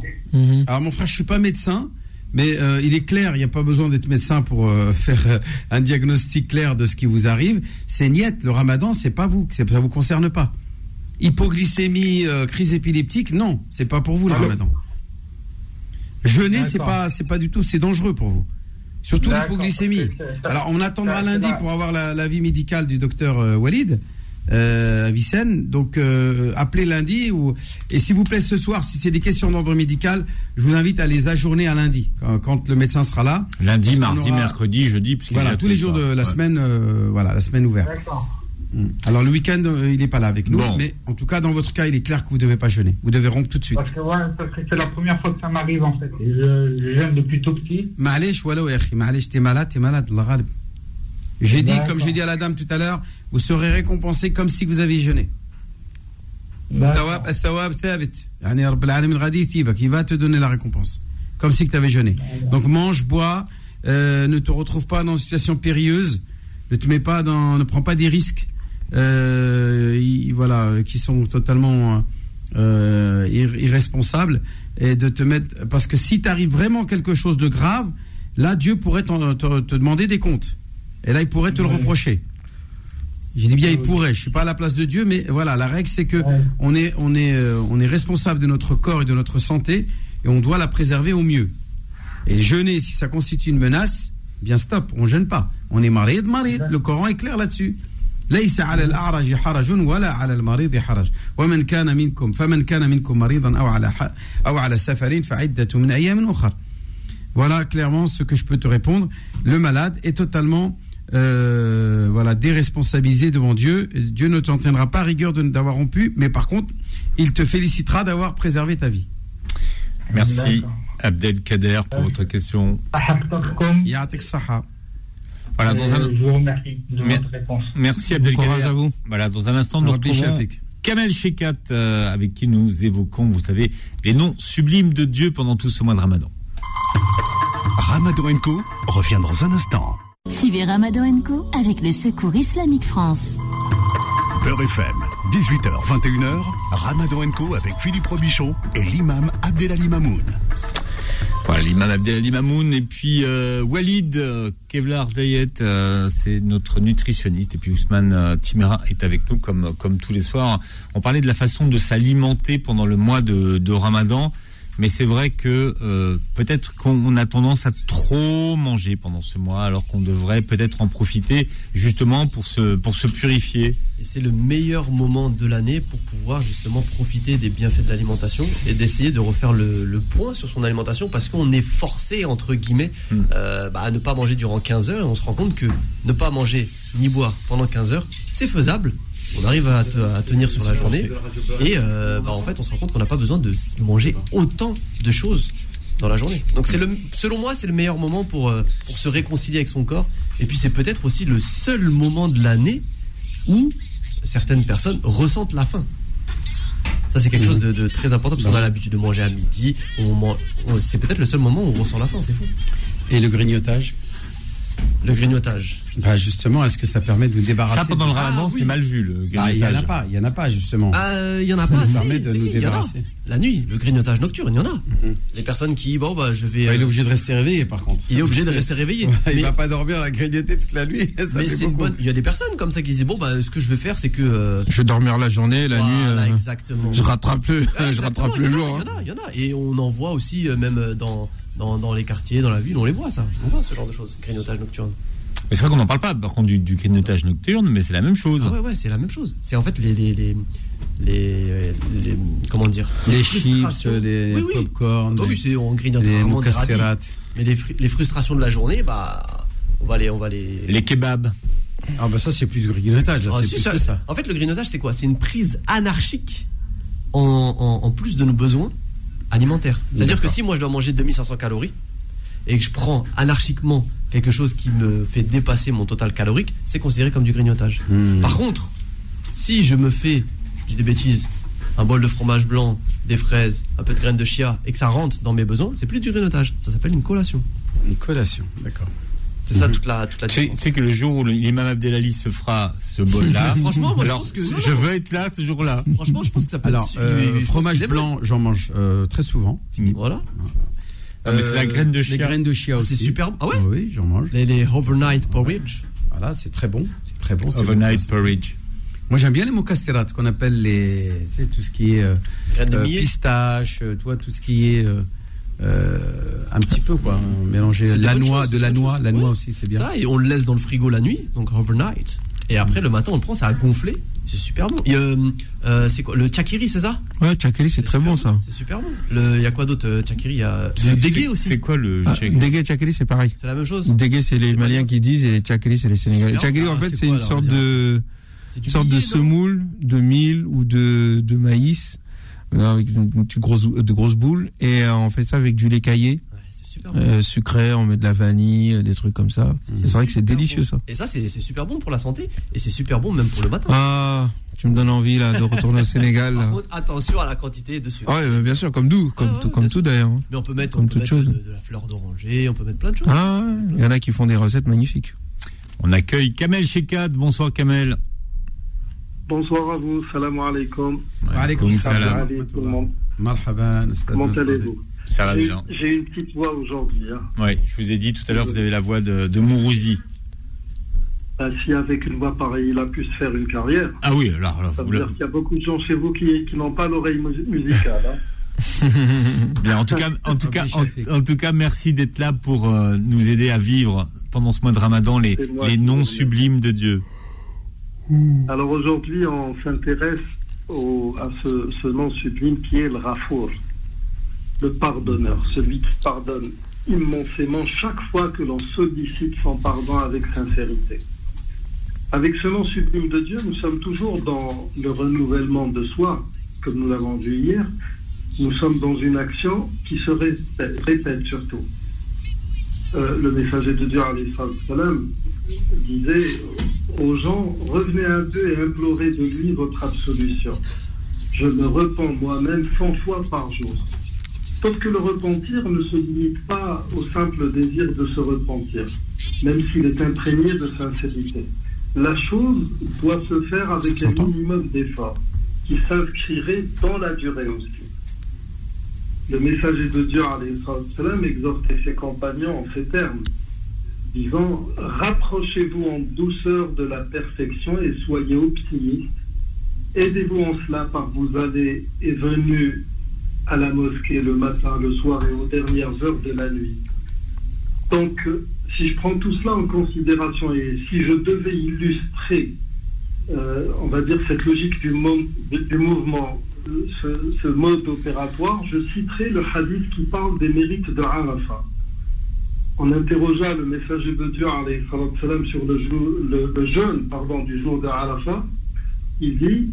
Alors mon frère, je suis pas médecin, mais euh, il est clair, il n'y a pas besoin d'être médecin pour euh, faire euh, un diagnostic clair de ce qui vous arrive. C'est niet, le ramadan, c'est pas vous, ça vous concerne pas. Hypoglycémie, euh, crise épileptique, non, c'est pas pour vous le Allô ramadan. Jeûner, c'est pas, c'est pas du tout, c'est dangereux pour vous. Surtout l'hypoglycémie. Alors on attendra lundi pour avoir la- l'avis médical du docteur Walid euh, à Donc euh, appelez lundi et s'il vous plaît ce soir, si c'est des questions d'ordre médical, je vous invite à les ajourner à lundi quand, le médecin sera là. Lundi, mardi, mercredi, jeudi, parce voilà tous les jours de la semaine, euh, voilà la semaine ouverte. Hmm. Alors le week-end, euh, il n'est pas là avec nous, bon. mais en tout cas dans votre cas, il est clair que vous ne devez pas jeûner. Vous devez rompre tout de suite. Parce que, c'est la première fois que ça m'arrive en fait. Je, jeûne depuis tout petit. Malèche, voilà, malèche, t'es malade, t'es malade, j'ai dit, comme j'ai dit à la dame tout à l'heure, vous serez récompensé comme si vous aviez jeûné. Il bah, va te donner la récompense, comme si tu avais jeûné. Donc mange, bois, euh, ne te retrouve pas dans une situation périlleuse, ne te mets pas dans, ne prends pas des risques, euh, qui sont totalement euh, irresponsables, et de te mettre, parce que si t'arrive vraiment quelque chose de grave, là Dieu pourrait te demander des comptes. et là il pourrait te le Ouais. reprocher j'ai dit bien il pourrait je suis pas à la place de Dieu mais voilà la règle c'est que Ouais. on est on est euh, on est responsable de notre corps et de notre santé et on doit la préserver au mieux et jeûner si ça constitue une menace bien stop on jeûne pas on est marid marid le Coran est clair là-dessus ليس على الأعرج حرج ولا على المريض حرج ومن كان منكم فمن كان منكم مريضا أو على ح- أو على سفر فعدة من أيام أخر Voilà clairement ce que je peux te répondre. Le malade est totalement euh, voilà, déresponsabilisé devant Dieu. Dieu ne t'entraînera pas rigueur de- d'avoir rompu, mais par contre, il te félicitera d'avoir préservé ta vie. Merci Abdelkader pour votre question. Voilà, dans un... Euh, Je vous remercie de votre réponse. Merci Abdelkader. courage à vous. Voilà, dans un instant, nous retrouvons. Kamel Shekat, euh, avec qui nous évoquons, vous savez, les noms sublimes de Dieu pendant tout ce mois de Ramadan. Ramadan Co revient dans un instant. Suivez Ramadan Co avec le Secours Islamique France. Beurre FM, 18h, 21h, Ramadan Co avec Philippe Robichon et l'imam Abdelali Mamoun. Voilà, l'imam Abdelali Mamoun et puis euh, Walid euh, Kevlar Dayet, euh, c'est notre nutritionniste et puis Ousmane euh, Timera est avec nous comme comme tous les soirs. On parlait de la façon de s'alimenter pendant le mois de, de Ramadan, mais c'est vrai que euh, peut-être qu'on a tendance à trop manger pendant ce mois, alors qu'on devrait peut-être en profiter justement pour se pour se purifier. Et c'est le meilleur moment de l'année pour pouvoir justement profiter des bienfaits de l'alimentation et d'essayer de refaire le, le point sur son alimentation parce qu'on est forcé, entre guillemets, euh, bah, à ne pas manger durant 15 heures et on se rend compte que ne pas manger ni boire pendant 15 heures, c'est faisable. On arrive à, te- à tenir sur la journée et euh, bah, en fait on se rend compte qu'on n'a pas besoin de manger autant de choses dans la journée. Donc c'est le, selon moi, c'est le meilleur moment pour, euh, pour se réconcilier avec son corps. Et puis c'est peut-être aussi le seul moment de l'année où certaines personnes ressentent la faim. Ça c'est quelque chose de, de très important parce qu'on a l'habitude de manger à midi. On man- on- c'est peut-être le seul moment où on ressent la faim. C'est fou. Et le grignotage? Le grignotage. bah Justement, est-ce que ça permet de nous débarrasser Ça pendant le Ramadan, Ah, oui. c'est mal vu le Bah, Il n'y en a grignotage. pas, il y en a pas justement. Ah, il y en a Ça pas. nous si, permet de si, nous si, débarrasser. La nuit, le grignotage nocturne, il y en a. Les personnes qui, bon, bah, je vais. Bah, il est euh, obligé de rester réveillé par contre. il est obligé de rester réveillé. Ouais, il Mais- va pas dormir à grignoter toute la nuit. ça Mais fait bonne. Il y a des personnes comme ça qui disent bon bah ce que je vais faire c'est que euh, Je vais dormir la journée, la nuit. voilà, euh, exactement. je rattrape le, je rattrape il y le en a, jour. Il y en a, il y en a. Et on en voit aussi euh, même euh, dans, dans dans les quartiers, dans la ville, on les voit ça. On voit ce genre de choses. Grignotage nocturne. Mais c'est vrai qu'on n'en parle pas, par contre, du, du grignotage nocturne, mais c'est la même chose. Ah ouais ouais c'est la même chose. C'est en fait les les les, les, les- comment dire Les chips, les Oui, oui. popcorn, Ah oui, les- c'est on grignote les rarement des radis. Mais les, les frustrations de la journée bah on va les on va les Les kebabs. Ah bah ça c'est plus du grignotage, là, Ah, c'est si, plus ça-. En fait, le grignotage, c'est quoi? C'est une prise anarchique en, en- en plus de nos besoins C'est-à-dire que si moi je dois manger 2500 calories et que je prends anarchiquement quelque chose qui me fait dépasser mon total calorique, c'est considéré comme du grignotage. Hmm. Par contre, si je me fais, je dis des bêtises, un bol de fromage blanc, des fraises, un peu de graines de chia et que ça rentre dans mes besoins, c'est plus du grignotage. Ça s'appelle une collation. Une collation, d'accord. C'est ça toute la, toute la Tu sais, différence. tu sais que le jour où l'imam Abdelali se fera ce bol-là, Franchement, moi, je pense que- non, je veux être là ce jour-là. Franchement, je pense que ça peut Alors, être- euh, fromage blanc, j'en mange euh, très souvent. Voilà. Ah, mais c'est la graine de Les chia. graines de chia Ah, aussi. c'est super. Ah ouais Oui, j'en mange. Les, les overnight porridge. Voilà, c'est très bon. C'est très bon. Overnight bon. porridge. Moi, j'aime bien les mocasserat, qu'on appelle les, tu sais, tout ce qui est euh, Graines de euh, millet. pistache, euh, vois, tout ce qui est euh, un petit peu quoi, hein, mélanger la noix, choses, de la noix, choses. la noix Ouais. aussi, c'est bien. Ça, et on le laisse dans le frigo la nuit, donc overnight. Et après, le matin, on le prend, ça a gonflé. C'est super bon. Euh, euh, c'est quoi Le chakiri, c'est ça? Ouais, chakeli, c'est très bon ça. C'est super bon. Le- Il y a quoi d'autre Chakiri, il y a C'est- le dégué c'est- aussi. C'est quoi le Ah, Dégué chakeli, c'est pareil. C'est la même chose. Dégué, c'est les Maliens qui disent et les chakeli, c'est les Sénégalais. Super. Chakeli, en Ah, fait, c'est une alors, sorte de, une sorte de semoule de mil ou de, de maïs avec une, une petite grosse, de grosses boules et euh, on fait ça avec du lait caillé. Super bon. euh, sucré, on met de la vanille, euh, des trucs comme ça. C'est vrai que c'est super délicieux bon. ça. Et ça, c'est super bon pour la santé. Et c'est super bon même pour le matin. Ah, tu me donnes envie là de retourner au Sénégal. Par contre, attention à la quantité de sucre. Ah ouais, bah, bien sûr, comme tout, comme, ouais, tout, comme bien tout d'ailleurs. hein. Mais on peut mettre, Comme on peut toute mettre chose. de, de la fleur d'oranger, on peut mettre plein de choses. Ah, il y en a qui font des recettes magnifiques. On accueille Kamel Shekad. Bonsoir Kamel. Bonsoir à vous, salam alaikum. Wa alaykoum salam. salam. Allez, tout le monde. Marhaban, Comment allez-vous J'ai- une petite voix aujourd'hui. Hein. Ouais, je vous ai dit tout à l'heure, vous avez la voix de, de Mourouzi. Bah, si avec une voix pareille, il a pu se faire une carrière, Ah oui, alors, alors, ça veut dire qu'il y a beaucoup de gens chez vous qui, qui n'ont pas l'oreille mu- musicale. hein. Bien, en tout cas, en tout cas, en, en tout cas, merci d'être là pour euh, nous aider à vivre pendant ce mois de Ramadan les, les noms sublimes de Dieu. Alors aujourd'hui, on s'intéresse à ce, nom sublime qui est le Rafour, le pardonneur, celui qui pardonne immensément chaque fois que l'on sollicite son pardon avec sincérité. Avec ce nom sublime de Dieu, nous sommes toujours dans le renouvellement de soi, comme nous l'avons vu hier. Nous sommes dans une action qui se répète, répète surtout. Euh, le messager de Dieu, salam, disait aux gens, revenez à Dieu et implorez de lui votre absolution. Je me repens moi-même 100 fois par jour. Sauf que le repentir ne se limite pas au simple désir de se repentir, même s'il est imprégné de sincérité. La chose doit se faire avec un minimum d'effort, qui s'inscrirait dans la durée aussi. Le messager de Dieu, exhortait ses compagnons en ces termes, disant Rapprochez-vous en douceur de la perfection et soyez optimistes. Aidez-vous en cela par vous allez et venus à la mosquée le matin, le soir et aux dernières heures de la nuit. Donc, si je prends tout cela en considération et si je devais illustrer, euh, on va dire, cette logique du, mo- du mouvement, euh, ce, ce mode opératoire, je citerai le hadith qui parle des mérites de Arafat. On interrogea le messager de Dieu salam, sur le, le- jeûne pardon, du jour de Arafat. Il dit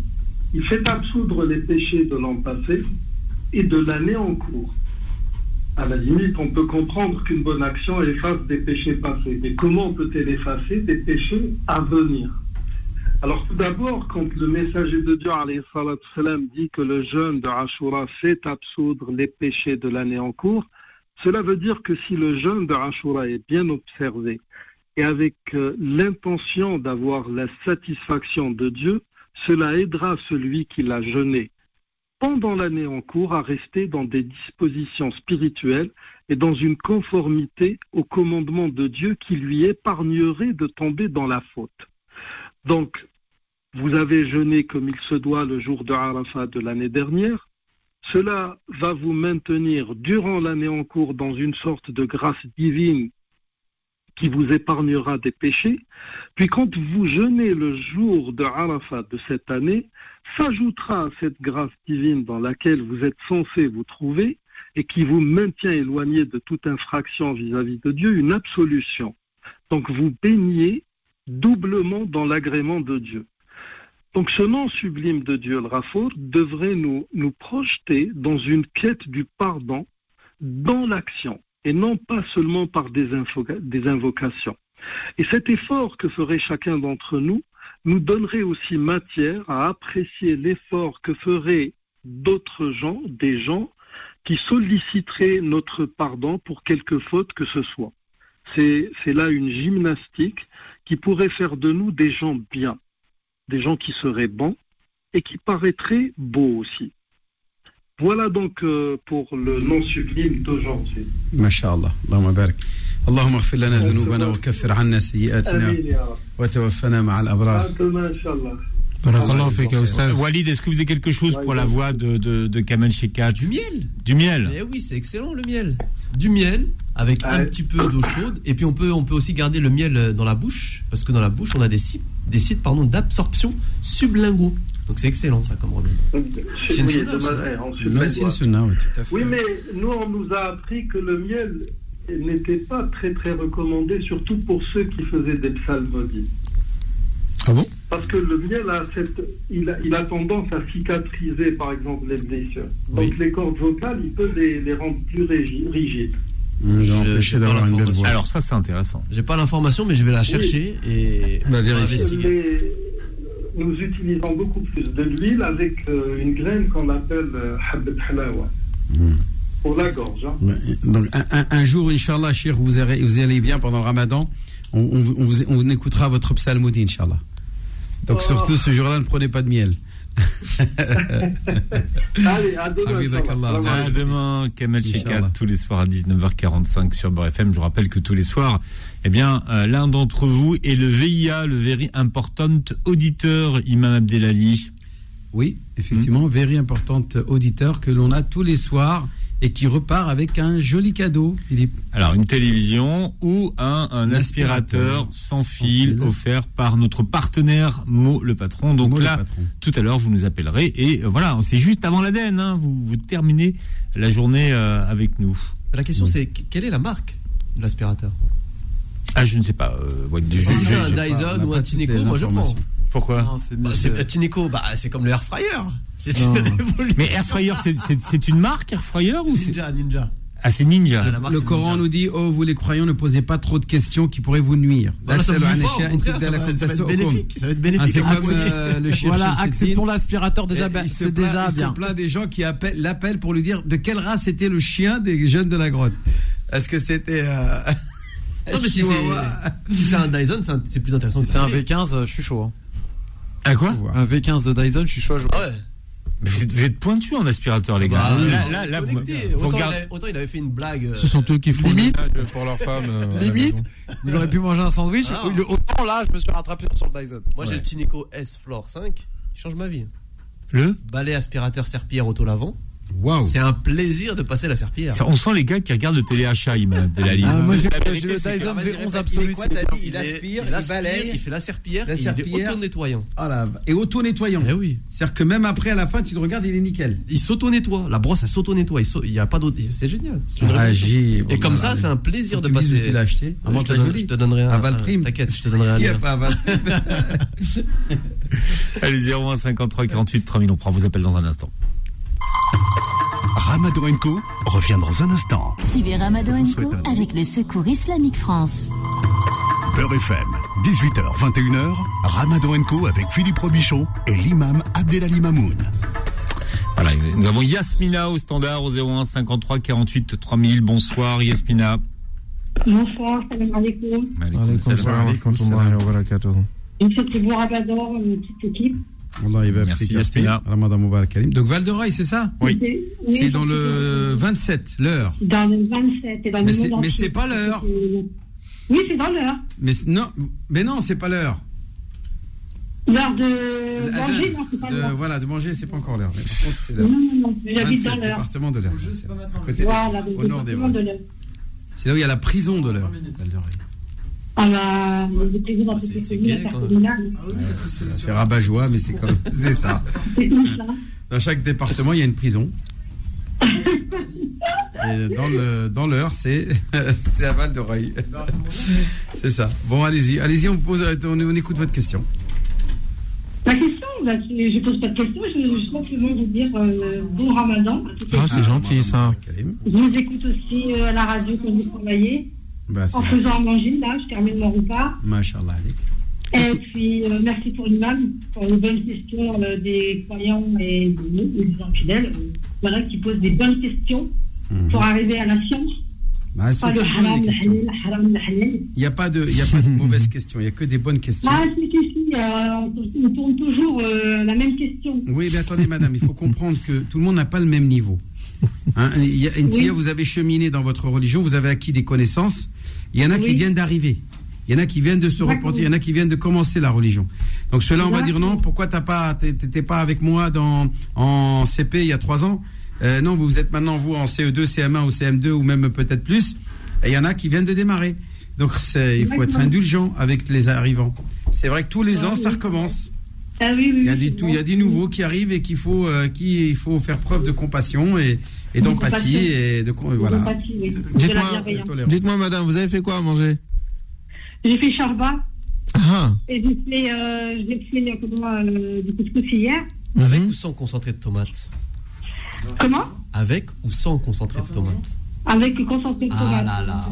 il fait absoudre les péchés de l'an passé et de l'année en cours. À la limite, on peut comprendre qu'une bonne action efface des péchés passés. Mais comment peut-elle effacer des péchés à venir? Alors tout d'abord, quand le messager de Dieu salam, dit que le jeûne de Ashura fait absoudre les péchés de l'année en cours, cela veut dire que si le jeûne de Ashura est bien observé et avec euh, l'intention d'avoir la satisfaction de Dieu, cela aidera celui qui l'a jeûné pendant l'année en cours à rester dans des dispositions spirituelles et dans une conformité au commandement de Dieu qui lui épargnerait de tomber dans la faute. Donc, vous avez jeûné comme il se doit le jour de Arafat de l'année dernière. Cela va vous maintenir durant l'année en cours dans une sorte de grâce divine qui vous épargnera des péchés. Puis quand vous jeûnez le jour de Arafat de cette année, s'ajoutera à cette grâce divine dans laquelle vous êtes censé vous trouver et qui vous maintient éloigné de toute infraction vis-à-vis de Dieu, une absolution. Donc vous baignez doublement dans l'agrément de Dieu. Donc ce nom sublime de Dieu, le Rafour, devrait nous, nous projeter dans une quête du pardon dans l'action et non pas seulement par des, des invocations. Et cet effort que ferait chacun d'entre nous nous donnerait aussi matière à apprécier l'effort que feraient d'autres gens, des gens qui solliciteraient notre pardon pour quelque faute que ce soit. C'est là une gymnastique qui pourrait faire de nous des gens bien, des gens qui seraient bons et qui paraîtraient beaux aussi. Voilà donc euh, pour le nom sublime d'aujourd'hui. ما شاء الله اللهم بارك اللهم اغفر لنا ذنوبنا وكفر عنا سيئاتنا Amin, ya Rab. وتوفنا مع الأبرار À demain, Inch'Allah. Walid, est-ce que vous avez quelque chose pour la voix de, de, de Kamel Shekat Du miel Du miel Eh oui, c'est excellent le miel. Du miel avec un petit peu d'eau chaude et puis on peut on peut aussi garder le miel euh, dans la bouche parce que dans la bouche on a des sites des sites pardon d'absorption sublinguaux. Donc c'est excellent ça comme remède. C'est une Oui, tout à fait. Mais nous, on nous a appris que le miel n'était pas très très recommandé, surtout pour ceux qui faisaient des psalmodies. Ah bon? Parce que le miel a cette, il a, il a tendance à cicatriser, par exemple, les blessures. Donc les cordes vocales, il peut les, les rendre plus rigides. Je- j'ai pas l'information. Alors ça c'est intéressant. J'ai pas l'information mais je vais la chercher et on va investiguer. Mais nous utilisons beaucoup plus de l'huile avec euh, une graine qu'on appelle euh, habbat halawa. Pour la gorge. hein. Donc un, un- un jour, Inch'Allah, Cheikh, vous, allez- vous allez bien pendant le ramadan, on, on- on vous- on écoutera votre psalmodie, Inch'Allah. Donc Oh. surtout ce jour-là, ne prenez pas de miel. Allez, à demain. À demain, Kamel Inch'Allah. tous les soirs à 19h45 sur Beurre FM. Je vous rappelle que tous les soirs, eh bien, euh, l'un d'entre vous est le VIA, le Very Important Auditeur, Imam Abdelali. Oui, effectivement, very importante auditeur que l'on a tous les soirs et qui repart avec un joli cadeau, Philippe. Alors, une télévision ou un, aspirateur aspirateur sans fil offert par notre partenaire Mo le patron. Donc Mo là, patron. tout à l'heure, vous nous appellerez et euh, voilà, c'est juste avant l'ADN. Hein, vous, vous terminez la journée euh, avec nous. La question c'est quelle est la marque de l'aspirateur? Ah, je ne sais pas. euh, ouais, je- Si je- c'est un je- Dyson ou un Tineco, moi je prends. Pourquoi Bah, c'est un Tineco, bah c'est comme le air fryer. C'est une. Mais Air Fryer, c'est- une marque Air Fryer ou c'est Ninja, Ninja. Ah, c'est Ninja. Ah, marque, Le Coran Ninja. nous dit Oh, vous les croyants, ne posez pas trop de questions qui pourraient vous nuire. Voilà, ça ça va- petite ça va être bénéfique, ça va être bénéfique Ah, c'est à comme euh, le Voilà, acceptons l'aspirateur déjà, ben, il se c'est plaint- déjà il se bien. plaint des gens qui appellent, l'appellent pour lui dire de quelle race était le chien des jeunes de la grotte? Est-ce que c'était. euh, Non, mais si c'est si un Dyson, c'est plus intéressant. que C'est un Tineco. V15, euh, je suis chaud. hein. Ah quoi Un V15 de Dyson, je suis chaud à jouer. Ah ouais. Mais vous êtes, vous êtes pointu en aspirateur, les gars. Bah, là, là, là, vous, Connecté. vous autant, regardez- il avait, autant il avait fait une blague. euh, Ce sont eux qui font Limite. pour leurs femmes. euh, Limite, maison. il aurait pu manger un sandwich. Ah. Autant là, je me suis rattrapé sur le Dyson. Moi j'ai le Tineco S Floor 5, il change ma vie. Le? Balai aspirateur serpillière auto-lavant. Waouh C'est un plaisir de passer la serpillière. Ça, On sent les gars qui regardent le téléachat, Imad de la ligne. Ah, moi, j'ai le Dyson Vas-y, V11 répète, absolu. dit Il aspire, il aspire, balaye. il fait la serpillière, La et il est auto-nettoyant. Ah là, et auto-nettoyant. Eh oui. C'est-à-dire que même après, à la fin, tu le regardes, il est nickel. Il s'auto-nettoie. La brosse, elle s'auto-nettoie. Il sau- il y a pas d'autre. C'est génial. Ah, Et bon, comme ça, c'est un plaisir de passer. tu l'as acheté. Je, te donnerai un. À Valprime. T'inquiète, je te donnerai un Il y a pas à Valprime. Allez, 01 53 48 3000, on prend vos appels dans un instant. Ramadan Co revient dans un instant. Suivez Ramadan Co avec le Secours Islamique France. Beurre FM, 18h, 21h, Ramadan Co avec Philippe Robichon et l'imam Abdelali Mamoun. Voilà, nous avons Yasmina au standard au 01 53 48 3000. Bonsoir Yasmina. Bonsoir, salam alaikum. Alaykoum salam. fête de bon Ramadan, une petite équipe. Allah, il va Merci, appliquer Yasmina. Ramadan Mubarak Karim. Donc Val de Roy, c'est ça Oui. C'est- dans le 27, l'heure. Dans le 27 et dans Mais le c'est- pas l'heure. Oui, c'est dans l'heure. Mais non, mais non, c'est pas l'heure. L'heure de La- manger, non, c'est pas l'heure. Voilà, de manger, c'est pas encore l'heure. Mais par contre, c'est Non, l'heure. non, non, j'habite 27, dans l'heure. département de l'heure. Voilà, au nord des. C'est là où il y a la prison de l'heure. Val de Roy. Ah bah, le président dans Ah, c'est- gay, quand même. intercommunales. C'est c'est rabat-joie, mais c'est comme c'est ça. Dans chaque département, il y a une prison. Et dans le dans l'heure, c'est c'est à Val de Roy. C'est ça. Bon, allez-y, allez-y, on pose, on, on écoute votre question. La question, bah, je pose pas de question, je, je simplement vous dire euh, bon ramadan. Ah, c'est gentil ça. Je vous écoute aussi euh, à la radio quand vous travaillez. Bah, En faisant à manger, là, je termine mon repas. Mashallah alik. Et puis, euh, merci pour l'imam, pour les bonnes questions euh, des croyants et de nous, des infidèles. euh, voilà, qui posent des bonnes questions pour arriver à la science. Bah, Pas le haram, le questions. halal, le haram, le halal. Il n'y a pas de, il y a pas de mauvaises questions. Il y a que des bonnes questions. Ah, si, si, si, euh, on tourne toujours euh, la même question. Oui, mais attendez, madame, il faut comprendre que tout le monde n'a pas le même niveau. Hein, il y a- Intia, Oui. vous avez cheminé dans votre religion, vous avez acquis des connaissances. Il y en a qui viennent d'arriver. Il y en a qui viennent de se repentir. Il y en a qui viennent de commencer la religion. Donc ceux-là, on va dire non. Pourquoi t'as pas, t'é- t'étais pas avec moi dans en CP il y a trois ans? Euh, Non, vous êtes maintenant vous en CE2, CM1 ou CM2 ou même peut-être plus. Et il y en a qui viennent de démarrer. Donc il faut être indulgent avec les arrivants. C'est vrai que tous les Ah ans, ça recommence. Ah oui, oui, Il y a des, tout, il y a bon. des nouveaux qui arrivent et qu'il faut, euh, qui, il faut faire preuve de compassion et, et d'empathie compassion. et de con- voilà. Oui. Dites-moi. Tolérance. dites-moi, madame, vous avez fait quoi à manger? J'ai fait charba Ah, et j'ai fait, euh, j'ai fait euh, comment, euh, du couscous hier. Avec mhm. ou sans concentré de tomate? Comment? Avec ou sans concentré de tomate? Avec le concentré de Ah tomate. là là.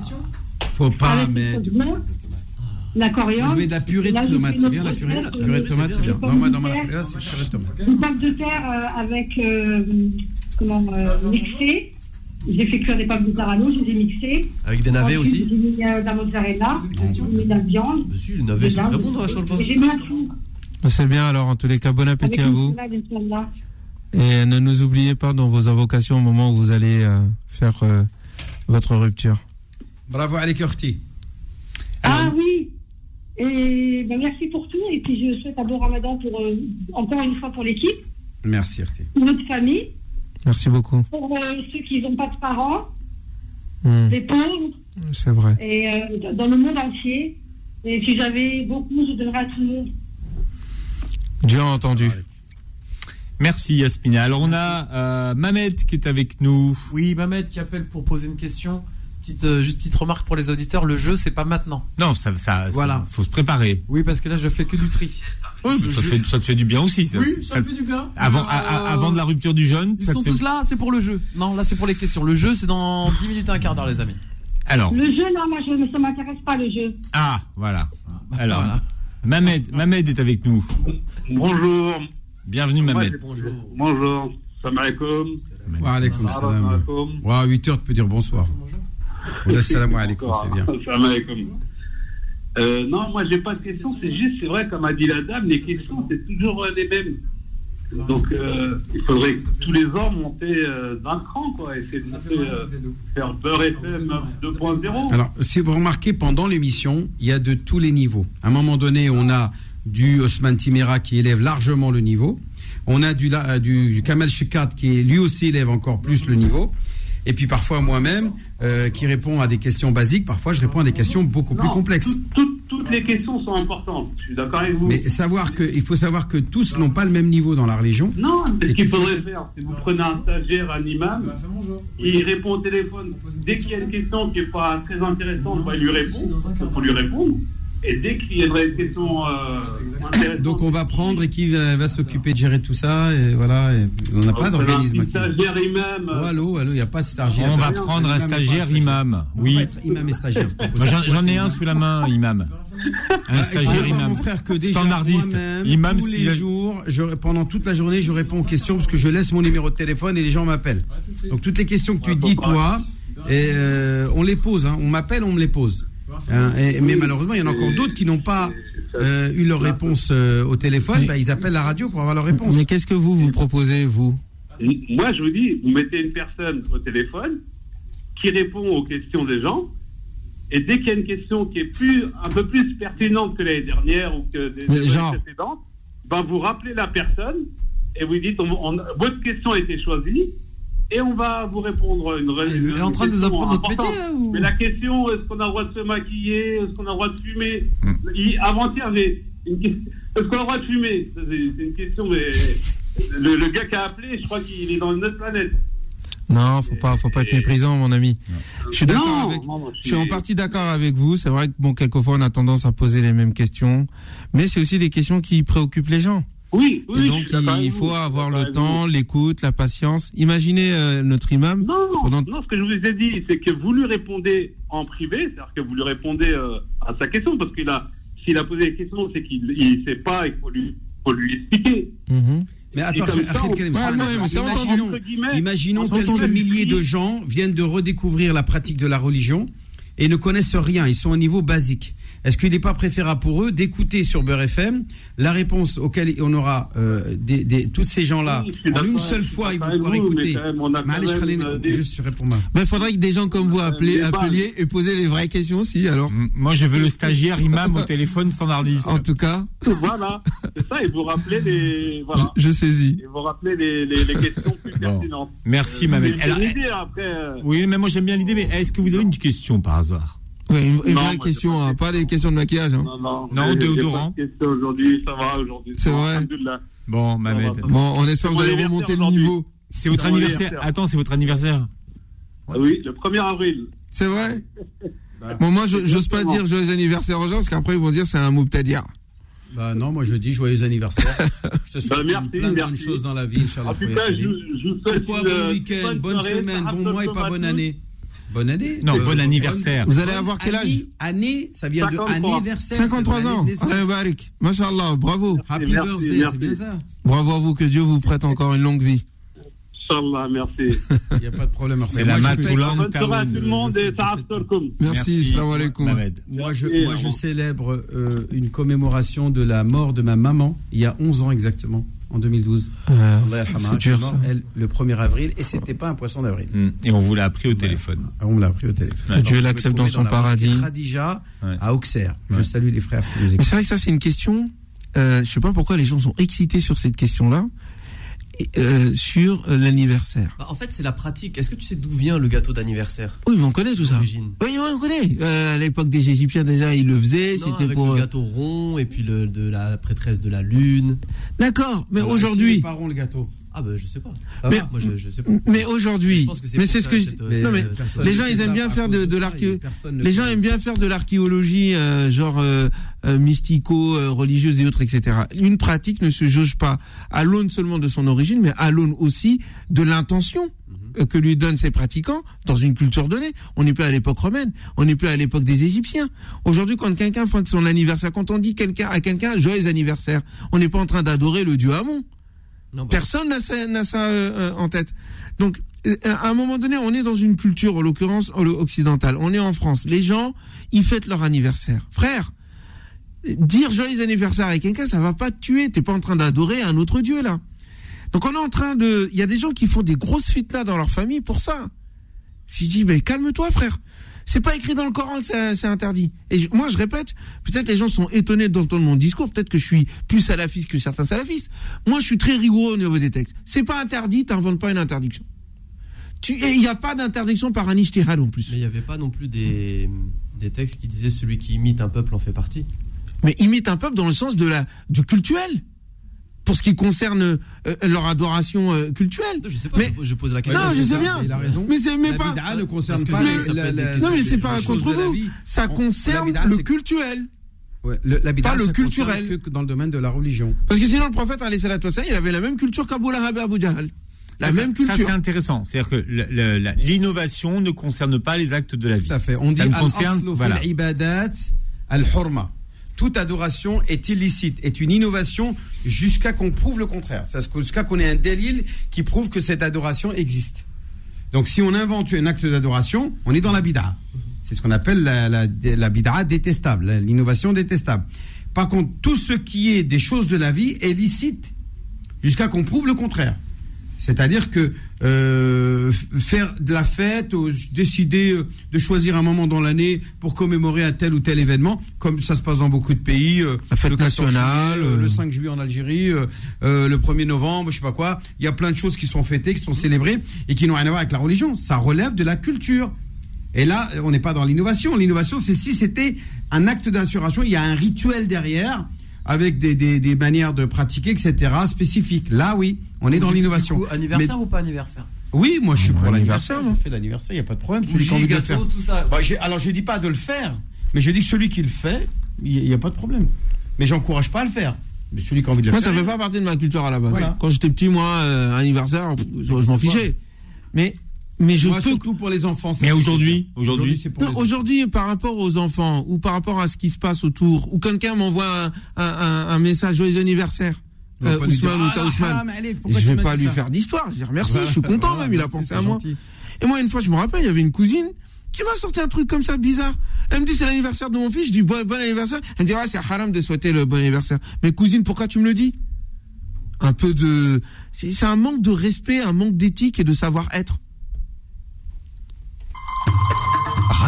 Faut pas Avec mettre du la coriandre. Je mets de la purée de tomate, c'est une bien la purée, recette, la purée de euh, tomate, c'est bien. Non, moi, dans ma là, c'est purée de tomate. Une pomme de terre euh, avec euh, comment euh, mixé. J'ai fait cuire des pommes de l'eau, je les ai mixées. Avec des navets Ensuite, aussi J'ai mis euh, de la mozzarella, j'ai mis de la viande. Monsieur, le navet, c'est très bon dans la shorba. Et J'ai mis un. C'est bien alors, en tous les cas, bon appétit avec à vous. salade. Et ne nous oubliez pas dans vos invocations au moment où vous allez euh, faire euh, votre rupture. Bravo Alek Orti. Ah oui. Et ben, merci pour tout. Et puis je souhaite un bon ramadan pour, euh, encore une fois pour l'équipe, Merci pour notre famille. Merci beaucoup. pour euh, ceux qui n'ont pas de parents, Hmm, les pauvres, C'est vrai. et euh, dans le monde entier. Et si j'avais beaucoup, je donnerais à tout le monde. Dieu a entendu. Merci Yasmina. Alors on a euh, Mamet qui est avec nous. Oui, Mamed qui appelle pour poser une question. Petite, euh, juste petite remarque pour les auditeurs, le jeu c'est pas maintenant. Non, ça, ça, Voilà. ça- faut se préparer. Oui, parce que là je fais que du tri. Oui, ça, te fait, ça te fait du bien aussi. Ça, Oui, ça me fait du bien. Avant, Euh, avant de la rupture du jeûne, Ils ça sont te fait- tous là, c'est pour le jeu. Non, là c'est pour les questions. Le jeu c'est dans 10 minutes et un quart d'heure les amis. Alors, Le jeu, non, moi, je, ça m'intéresse pas, le jeu. ah, voilà. Alors, Mamed, Mamed est avec nous. Bonjour. Bienvenue Mamed. Bonjour. Bonjour. Salam alaikum. Wa alaikum Salam salam. alaikum. Ouais, à 8 heures, tu peux dire bonsoir. Wa salam alaikum, c'est bien. Salam alaikum. Euh, non, moi j'ai pas de questions, c'est juste, c'est vrai, comme a dit la dame, les questions c'est toujours euh, les mêmes. Donc euh, il faudrait tous les ans monter euh, d'un cran, quoi, essayer de monter, euh, faire Beurre FM 2.0. Alors, si vous remarquez, pendant l'émission, il y a de tous les niveaux. À un moment donné, on a du Osman Timera qui élève largement le niveau. On a du, du, du Kamal Shekat qui lui aussi élève encore plus le niveau. Et puis parfois moi-même, euh, qui répond à des questions basiques, parfois je réponds à des questions beaucoup plus complexes. Toutes, toutes les questions sont importantes, je suis d'accord avec vous. Mais savoir que, il faut savoir que tous n'ont pas le même niveau dans la religion. Non, mais ce qu'il faut- faudrait faire, c'est vous prenez un stagiaire, un imam, il répond au téléphone. Dès qu'il y a une question qui n'est pas très intéressante, bah, il lui répond, il faut lui répondre. Et dès qu'il y a une question euh, intéressante, Donc on va prendre et qui va, va s'occuper de gérer tout ça. Et voilà, et on n'a pas vous prenez d'organisme. qui- stagiaire imam. Oh, allô, allô, il n'y a pas de stagiaire. On va prendre un pas stagiaire imam. On Oui. être imam et stagiaire. pas. J'en ai un sous la main, imam. Un Ah, stagiaire imam. Mon frère, que déjà, Standardiste. Imam, tous si- les jours, je, pendant toute la journée, je réponds aux questions parce que je laisse mon numéro de téléphone et les gens m'appellent. Donc toutes les questions que tu dis, toi, et, euh, on les pose. hein. On m'appelle, on me les pose. Hein, et- mais malheureusement, il y en a encore d'autres qui n'ont pas euh, eu leur réponse euh, au téléphone. Bah, ils appellent la radio pour avoir leur réponse. Mais qu'est-ce que vous vous proposez, vous? Moi, je vous dis, vous mettez une personne au téléphone qui répond aux questions des gens. Et dès qu'il y a une question qui est plus, un peu plus pertinente que l'année dernière ou que des, des genre années précédentes, ben vous rappelez la personne et vous dites on- on- votre question a été choisie et on va vous répondre une Elle est en train de nous apprendre notre métier, là, ou- Mais la question est-ce qu'on a le droit de se maquiller? Est-ce qu'on a le droit de fumer? Hmm. Avant-hier, j'ai une est-ce qu'on a le droit de fumer? C'est une question, mais le, le gars qui a appelé, je crois qu'il est dans une autre planète. Non, faut pas, faut pas être méprisant, mon ami. Je suis d'accord Non, avec. non, non, Je suis en partie d'accord avec vous. C'est vrai que bon, quelquefois, on a tendance à poser les mêmes questions, mais c'est aussi des questions qui préoccupent les gens. Oui, Et oui. je donc, il faut avoir le temps, l'écoute, la patience. Imaginez euh, notre imam. Non, pendant- non, ce que je vous ai dit, c'est que vous lui répondez en privé, c'est-à-dire que vous lui répondez euh, à sa question, parce qu'il a, s'il a posé des questions, c'est qu'il ne sait pas, il faut lui, faut lui expliquer. Mhm. Mais attends, Et non, pas mais entendu. imaginons, Entre guillemets, imaginons quelques milliers de gens viennent de redécouvrir la pratique de la religion et ne connaissent rien, ils sont au niveau basique. Est-ce qu'il n'est pas préférable pour eux d'écouter sur Beurre FM la réponse auquel on aura euh, des, des- tous ces gens-là Oui, en une seule fois, ils vont pouvoir vous, mais écouter. quand même, on a quand Malish même, Khalil, euh, des- juste. Mais il faudrait que des gens comme vous appelez, mais pas- appeliez et posez les vraies questions aussi, alors. Moi, je veux le stagiaire imam au téléphone standardiste. En tout cas, Voilà, c'est ça, et vous rappelez les, voilà, je saisis. et vous rappelez les, les, les questions plus pertinentes. Merci, Alors, une idée, après. euh, oui, mais moi, j'aime bien l'idée, mais est-ce que vous avez une question par hasard? Ouais, une, une Non, vraie question, hein, pas des questions de maquillage. Hein. Non, non. Non, déodorant. Aujourd'hui, ça va, aujourd'hui. C'est vrai. Bon, Mamed. Ça va, Bon, on espère que vous allez remonter le niveau. C'est votre anniversaire. Attends, c'est votre anniversaire. Ah oui, le 1er avril. C'est vrai Bon, moi, je- j'ose pas dire joyeux anniversaire aux gens, parce qu'après, ils vont dire c'est un moubtadir. Bah non, moi je dis joyeux anniversaire. Je te souhaite Bah, merci, plein de bonnes choses dans la vie, Inch'Allah. Khoya cas, je, Pourquoi bon week-end, bonne semaine, bon mois et pas bonne année Bonne année Non, Euh, bon anniversaire. Vous allez avoir quel âge Année, ça vient de 53. anniversaire. 53 c'est ans. Allez, Barik. Mashallah, bravo. Happy Merci, birthday, c'est bien ça. Bravo à vous, que Dieu vous prête encore une longue vie. Inch'Allah, merci. Il n'y a pas de problème. C'est Moi, la Matoulan Bonne soirée à tout le monde et. Merci, salam alaikum. Moi, je, moi, je célèbre euh, une commémoration de la mort de ma maman il y a 11 ans exactement, en 2012. Euh, Allah yarhamha. c'est dur, ça. elle, le 1er avril, et c'était pas un poisson d'avril. Hmm. Et on vous l'a appris au téléphone. Ah, On me l'a appris au téléphone. Ouais. Dieu l'accepte dans son paradis. Khadija Ouais. à Auxerre. Je salue les frères si Mais c'est vrai que ça, c'est une question. Euh, je sais pas pourquoi les gens sont excités sur cette question-là. Euh, sur euh, l'anniversaire. Bah, en fait, c'est la pratique. Est-ce que tu sais d'où vient le gâteau d'anniversaire? Oui, mais on connaît tout ça. Oui, on connaît. Euh, à l'époque des Égyptiens, déjà, ils le faisaient. C'était pour. le euh, gâteau rond et puis le, de la prêtresse de la lune. D'accord, mais aujourd'hui. ici, les parents, le gâteau. Ah bah je sais pas. Ça Mais- va Moi je, je sais pas. Mais aujourd'hui, mais c'est ce que je Non, mais les gens, ils aiment bien faire de, l'archéologie. Les gens aiment bien faire de l'archéologie, euh, genre euh, euh, mystico, religieuse et autres, etc. Une pratique ne se jauge pas à l'aune seulement de son origine, mais à l'aune aussi de l'intention Mhm. euh, que lui donnent ses pratiquants dans une culture donnée. On n'est plus à l'époque romaine, on n'est plus à l'époque des Égyptiens. Aujourd'hui, quand quelqu'un fête son anniversaire, quand on dit quelqu'un à quelqu'un joyeux anniversaire, on n'est pas en train d'adorer le dieu Amon. Personne n'a ça, euh, euh, en tête. Donc, euh, à un moment donné, on est dans une culture, en l'occurrence occidentale. On est en France. Les gens, ils fêtent leur anniversaire. Frère, dire joyeux anniversaire à quelqu'un, ça va pas te tuer. T'es pas en train d'adorer un autre dieu là. Donc, on est en train de. Il y a des gens qui font des grosses fitnas dans leur famille pour ça. J'ai dit, mais calme-toi, frère. C'est pas écrit dans le Coran que c'est interdit. Et je- moi, je répète, peut-être les gens sont étonnés d'entendre mon discours, peut-être que je suis plus salafiste que certains salafistes. Moi, je suis très rigoureux au niveau des textes. C'est pas interdit, t'inventes pas une interdiction. Tu, et il n'y a pas d'interdiction par un ijtihad en plus. Mais il n'y avait pas non plus des, des textes qui disaient celui qui imite un peuple en fait partie. Mais imite un peuple dans le sens de la, du cultuel. Pour ce qui concerne euh, leur adoration euh, cultuelle. Je sais pas, mais, je, je pose la question. non, je sais bien. Il a raison. Mais c'est mais La pas. bid'a ne concerne pas ça peut la- Non, mais c'est pas contre vous. Ça On- concerne bid'a, le culturel. Ouais, le- la bid'a, Pas le ça culturel. que dans le domaine de la religion. Parce que sinon, le prophète, alayhi il avait la même culture qu'Abu Lahab et Abu Jahl. La Ça, même ça, culture. c'est intéressant. C'est-à-dire que l'innovation ne concerne pas les actes de la vie. Tout à fait. On dit ça me concerne. Voilà. fil ibadat al-hurma. Toute adoration est illicite, est une innovation jusqu'à qu'on prouve le contraire. Jusqu'à qu'on ait un délil qui prouve que cette adoration existe. Donc si on invente un acte d'adoration, on est dans la bid'a. C'est ce qu'on appelle la, la, détestable, l'innovation détestable. Par contre, tout ce qui est des choses de la vie est licite jusqu'à qu'on prouve le contraire. C'est-à-dire que euh, faire de la fête, ou décider euh, de choisir un moment dans l'année pour commémorer un tel ou tel événement, comme ça se passe dans beaucoup de pays, euh, La fête le 14 nationale, juillet, euh, euh. le 5 juillet en Algérie, euh, euh, le 1er novembre, je sais pas quoi. Il y a plein de choses qui sont fêtées, qui sont célébrées et qui n'ont rien à voir avec la religion. Ça relève de la culture. Et là, on n'est pas dans l'innovation. L'innovation, c'est si c'était un acte d'assuration, il y a un rituel derrière avec des, des, des manières de pratiquer, etc., spécifiques. Là, oui, on est dans l'innovation. Anniversaire Mais- ou pas anniversaire? Oui, moi je suis pour anniversaire, l'anniversaire. Je fais l'anniversaire, il n'y a pas de problème. Celui qui a envie de le gâteau, faire. tout ça. Bah, alors je dis pas de le faire, mais je dis que celui qui le fait, il n'y a, pas de problème. Mais j'encourage pas à le faire. Mais celui qui a envie de le Moi, ça faire. fait pas partie de ma culture à la base. Voilà. Quand j'étais petit, moi, euh, anniversaire, je m'en fichais. Mais, mais je Moi, peux. surtout pour les enfants. ça Mais aujourd'hui, aujourd'hui, aujourd'hui, par rapport aux enfants ou par rapport à ce qui se passe autour, ou quelqu'un m'envoie un, un, un- un message joyeux anniversaire, euh, Ousmane ou Ah, Ousmane, je vais pas lui ça faire d'histoire. Je dire merci, Voilà. je suis content Voilà, même, il a pensé à moi. gentil. Et moi, une fois, je me rappelle, il y avait une cousine qui m'a sorti un truc comme ça bizarre. Elle me dit c'est l'anniversaire de mon fils. Je dis bon, bon anniversaire. Elle me dit ouais c'est haram de souhaiter le bon anniversaire. Mais cousine, pourquoi tu me le dis? Un peu de, c'est c'est un manque de respect, un manque d'éthique et de savoir-être.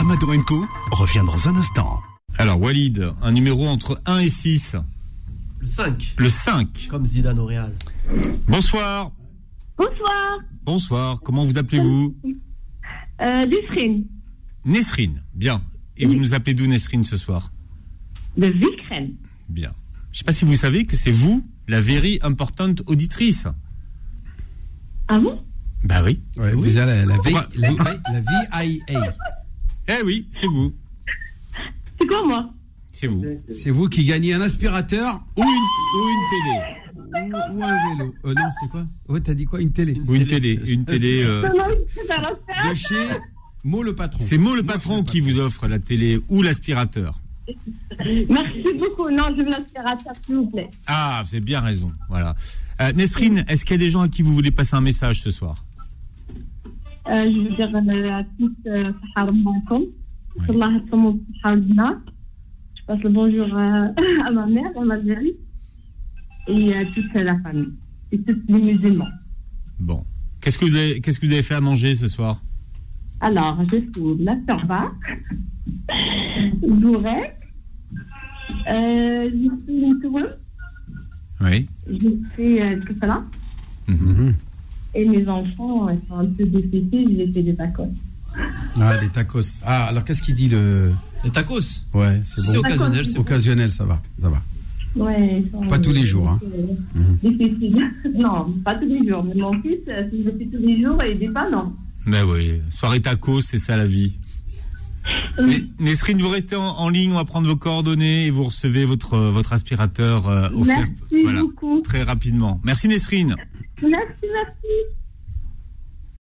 Ramadan Co revient dans un instant. Alors, Walid, un numéro entre 1 et 6. Le 5. Le 5. Comme Zidane au Real. Bonsoir. Bonsoir, Bonsoir. Comment vous appelez-vous? Euh, Dufrine, Nesrine. Bien. Et vous nous appelez d'où Nesrine ce soir? De Vilcren. Bien. Je ne sais pas si vous savez que c'est vous, la very importante auditrice. Ah bon? Bah oui. Ouais, vous avez la, la, la VIA. Eh oui, c'est vous. C'est quoi moi C'est vous. C'est vous qui gagnez un aspirateur Ou une, ou une télé. ou, ou un vélo. Euh, non, c'est quoi Ouais, t'as dit quoi Une télé. Ou une télé. Une télé. euh, De chez Mo le patron. C'est Mo le patron qui vous offre la télé ou l'aspirateur. Merci beaucoup. Non, je veux l'aspirateur, s'il vous plaît. Ah, vous avez bien raison. Voilà. Euh, Nesrine, est-ce qu'il y a des gens à qui vous voulez passer un message ce soir? je veux dire à tous, Je passe le bonjour à ma mère en Algérie et à toute la famille et tous les musulmans. Bon. Qu'est-ce que vous avez, fait à manger ce soir? Alors, j'ai fait de la sorba, bourrec, euh, j'ai fait une tourne. Oui. J'ai fait euh, tout cela. Mm. Et mes enfants, ils sont un peu décédés, je les fais des tacos. Ah, les tacos. Ah, alors qu'est-ce qu'il dit le. Les tacos Ouais, c'est Si bon. c'est occasionnel, c'est bon. Occasionnel, ça va. Ça va. Ouais, Pas tous les jours, hein. euh, Difficiles. Non, pas tous les jours. Mais mon fils, euh, si je le fais tous les jours, il dit pas non. Mais oui, soirée tacos, c'est ça la vie. Mais, Nesrine, vous restez en, en ligne, on va prendre vos coordonnées et vous recevez votre, euh, votre aspirateur euh, offert Merci voilà, beaucoup. très rapidement. Merci Nesrine. Merci, merci.